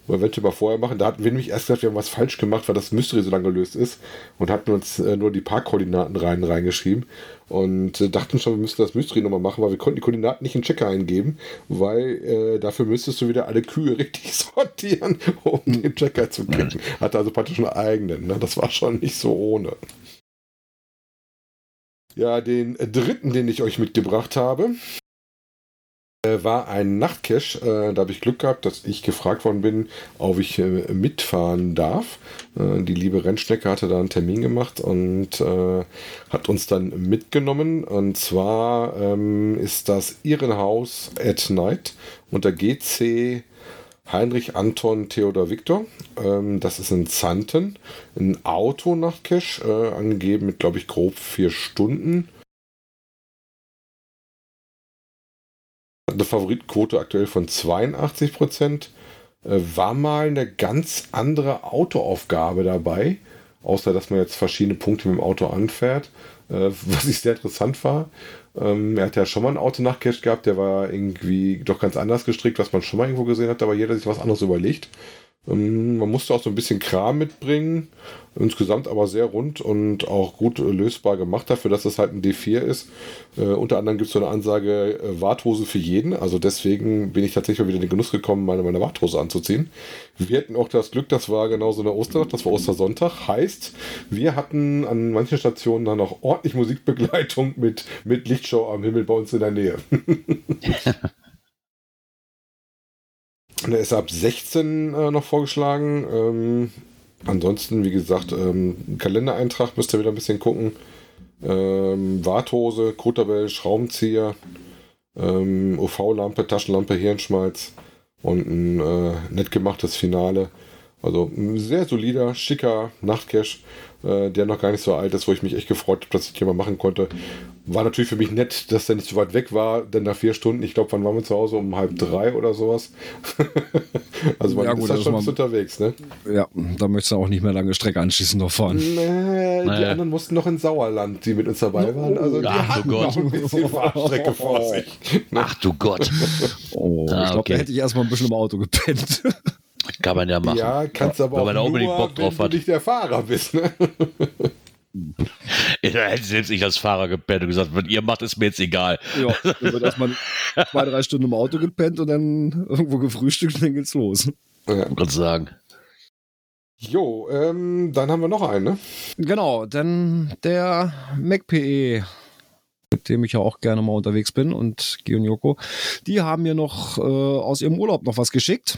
Wenn wir mal vorher machen, da hatten wir nämlich erst gedacht, wir haben was falsch gemacht, weil das Mystery so lange gelöst ist und hatten uns äh, nur die Parkkoordinaten rein reingeschrieben und äh, dachten schon, wir müssten das Mystery nochmal machen, weil wir konnten die Koordinaten nicht in den Checker eingeben, weil äh, dafür müsstest du wieder alle Kühe *laughs* richtig sortieren, um den Checker zu kriegen. Hatte also praktisch einen eigenen. Ne? Das war schon nicht so ohne. Ja, den dritten, den ich euch mitgebracht habe, war ein Nachtcash. Äh, da habe ich Glück gehabt, dass ich gefragt worden bin, ob ich äh, mitfahren darf. Äh, die liebe Rennschnecke hatte da einen Termin gemacht und äh, hat uns dann mitgenommen. Und zwar ähm, ist das Irrenhaus at Night unter GC Heinrich Anton Theodor Viktor. Ähm, das ist in Zanten. Ein Auto-Nachtcash, äh, angegeben mit, glaube ich, grob vier Stunden. Eine Favoritquote aktuell von 82 Prozent. Äh, war mal eine ganz andere Autoaufgabe dabei, außer dass man jetzt verschiedene Punkte mit dem Auto anfährt, äh, *laughs* was ich sehr interessant war. Ähm, er hat ja schon mal ein Auto nach Cash gehabt, der war irgendwie doch ganz anders gestrickt, was man schon mal irgendwo gesehen hat, aber jeder sich was anderes überlegt. Ähm, man musste auch so ein bisschen Kram mitbringen, insgesamt aber sehr rund und auch gut äh, lösbar gemacht dafür, dass es halt ein D4 ist. Äh, unter anderem gibt es so eine Ansage, äh, Warthose für jeden, also deswegen bin ich tatsächlich mal wieder in den Genuss gekommen, meine, meine Warthose anzuziehen. Wir hatten auch das Glück, das war genau so eine Osternacht, das war Ostersonntag, heißt, wir hatten an manchen Stationen dann auch ordentlich Musikbegleitung mit, mit Lichtshow am Himmel bei uns in der Nähe. *laughs* Und er ist ab 16 äh, noch vorgeschlagen. Ähm, ansonsten, wie gesagt, ähm, Kalendereintrag müsst ihr wieder ein bisschen gucken. Ähm, Warthose, Kottabell, Schraubenzieher, ähm, UV-Lampe, Taschenlampe, Hirnschmalz und ein äh, nett gemachtes Finale. Also ein sehr solider, schicker Nachtcash, äh, der noch gar nicht so alt ist, wo ich mich echt gefreut habe, dass ich den mal machen konnte. War natürlich für mich nett, dass der nicht so weit weg war, denn nach vier Stunden, ich glaube, wann waren wir zu Hause? Um halb drei oder sowas. *laughs* also man Ja, ist gut, da das schon ist ein bisschen unterwegs, ne? Ja, da möchtest du auch nicht mehr lange Strecke anschließend noch fahren. Nee, die Naja. anderen mussten noch in Sauerland, die mit uns dabei waren. Also die Ach, du Gott. noch ein bisschen Fahrstrecke vor sich. Ach du Gott. Oh, Ah, ich glaube, okay. da hätte ich erstmal ein bisschen im Auto gepennt. Kann man ja machen. Ja, kannst aber Wenn auch man da nur, unbedingt Bock drauf wenn hat. du nicht der Fahrer bist. Ne? *laughs* Da hätte selbst ich als Fahrer gepennt und gesagt, was ihr macht, ist mir jetzt egal. ja, *laughs* dann wird erstmal zwei, drei Stunden im Auto gepennt und dann irgendwo gefrühstückt und dann geht's los. Ja. Ich würde sagen. Jo, ähm, dann haben wir noch einen, ne? Genau, denn der MacPE, mit dem ich ja auch gerne mal unterwegs bin und Gio und Joko, die haben mir noch äh, aus ihrem Urlaub noch was geschickt.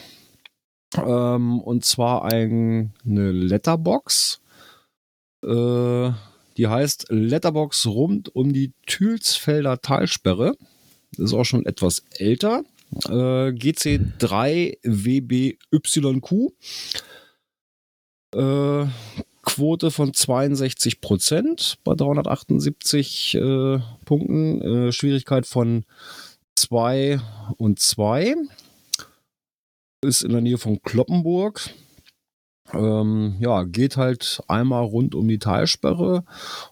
Ähm, und zwar ein, eine Letterbox. Äh, die heißt Letterbox rund um die Thülsfelder Talsperre. Das ist auch schon etwas älter. Äh, GC3 WBYQ. Äh, Quote von 62 Prozent bei 378 äh, Punkten. Äh, Schwierigkeit von 2 und 2. Ist in der Nähe von Kloppenburg. Ähm, ja, geht halt einmal rund um die Talsperre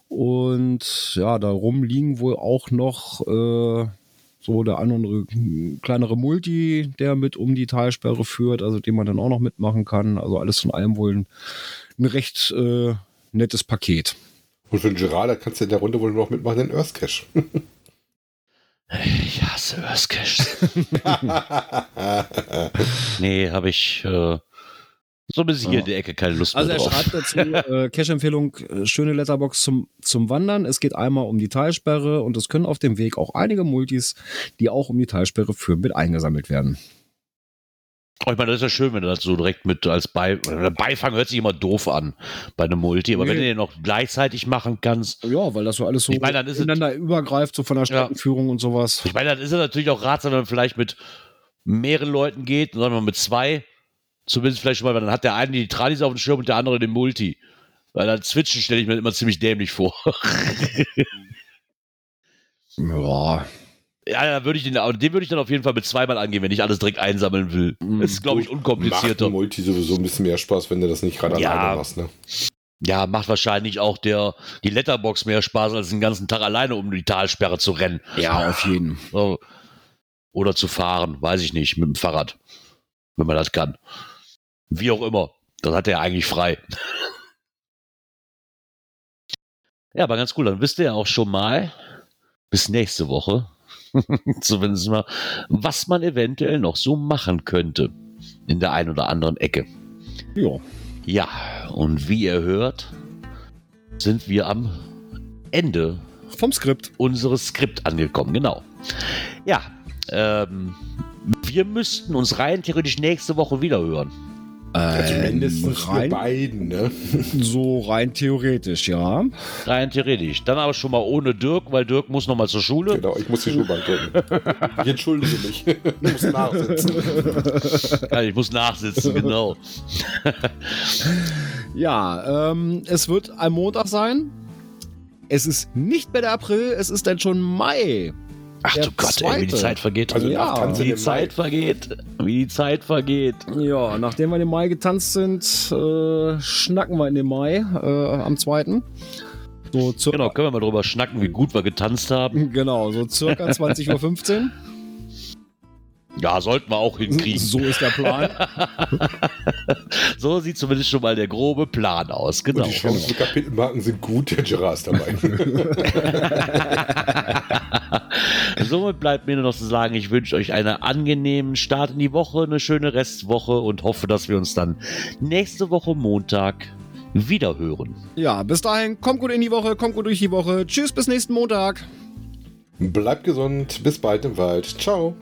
und ja, darum liegen wohl auch noch äh, so der andere kleinere Multi, der mit um die Talsperre führt, also den man dann auch noch mitmachen kann. Also alles von allem wohl ein, ein recht äh, nettes Paket. Und für den Gerard, da kannst du in der Runde wohl noch mitmachen, den Earth Cash. *laughs* Ich hasse Earthcash. *laughs* nee, habe ich äh, so bis hier Ja. in der Ecke keine Lust Also mehr er drauf. schreibt dazu, äh, *laughs* Cash-Empfehlung, äh, schöne Letterbox zum, zum Wandern. Es geht einmal um die Talsperre und es können auf dem Weg auch einige Multis, die auch um die Talsperre führen, mit eingesammelt werden. Oh, ich meine, das ist ja schön, wenn du das so direkt mit als Bei oder Beifang hört sich immer doof an bei einem Multi, aber Nee. wenn du den noch gleichzeitig machen kannst, Ja, weil das so alles so Ich meine, dann ist es- ineinander übergreift, so von der Streckenführung und sowas. ich meine, dann ist es natürlich auch ratsam, wenn man vielleicht mit mehreren Leuten geht, sondern man mit zwei, zumindest vielleicht schon mal, weil dann hat der eine die Tradis auf dem Schirm und der andere den Multi. Weil dann switchen stelle ich mir immer ziemlich dämlich vor. Ja, ja, da würde ich den, den würde ich dann auf jeden Fall mit zweimal angehen, wenn ich alles direkt einsammeln will. Das ist, glaube ich, Macht unkomplizierter. ein Multi sowieso ein bisschen mehr Spaß, wenn du das nicht gerade Ja. alleine machst. Ne? Ja, macht wahrscheinlich auch der, die Letterbox mehr Spaß, als den ganzen Tag alleine um die Talsperre zu rennen. ja, auf jeden. Oder zu fahren, weiß ich nicht, mit dem Fahrrad. Wenn man das kann. Wie auch immer. Das hat er eigentlich frei. *laughs* ja, aber ganz cool. Dann wisst ihr ja auch schon mal, bis nächste Woche, *laughs* zumindest mal, was man eventuell noch so machen könnte. In der einen oder anderen Ecke. Ja. Ja, und wie ihr hört, sind wir am Ende Vom Skript. unseres Skript angekommen, genau. Ja, ähm, wir müssten uns rein theoretisch nächste Woche wieder hören. Also Ähm, mindestens rein, beiden. Ne? *laughs* so rein theoretisch, ja. Rein theoretisch. Dann aber schon mal ohne Dirk, weil Dirk muss noch mal zur Schule. Genau, ich muss die Schulbank drücken. Ich entschuldige mich. Ich muss nachsitzen. Ja, ich muss nachsitzen, genau. *laughs* Ja, ähm, es wird ein Montag sein. Es ist nicht mehr der April, es ist dann schon Mai. Ach du Gott, ey, wie die. Zeit vergeht. Also Ja, wie die. Zeit vergeht. Wie die Zeit vergeht. Ja, nachdem wir im Mai getanzt sind, äh, schnacken wir in den Mai äh, am 2. So Genau, können wir mal drüber schnacken, wie gut wir getanzt haben. *laughs* genau, so circa *laughs* 20.15 Uhr. Ja, sollten wir auch hinkriegen. So ist der Plan. *laughs* So sieht zumindest schon mal der grobe Plan aus. Genau. Und die Chancen für Kapitelmarken sind gut, der Gerard ist dabei. *laughs* Somit bleibt mir nur noch zu sagen, ich wünsche euch einen angenehmen Start in die Woche, eine schöne Restwoche und hoffe, dass wir uns dann nächste Woche Montag wieder hören. Ja, bis dahin, kommt gut in die Woche, kommt gut durch die Woche. Tschüss, bis nächsten Montag. Bleibt gesund, bis bald im Wald. Ciao.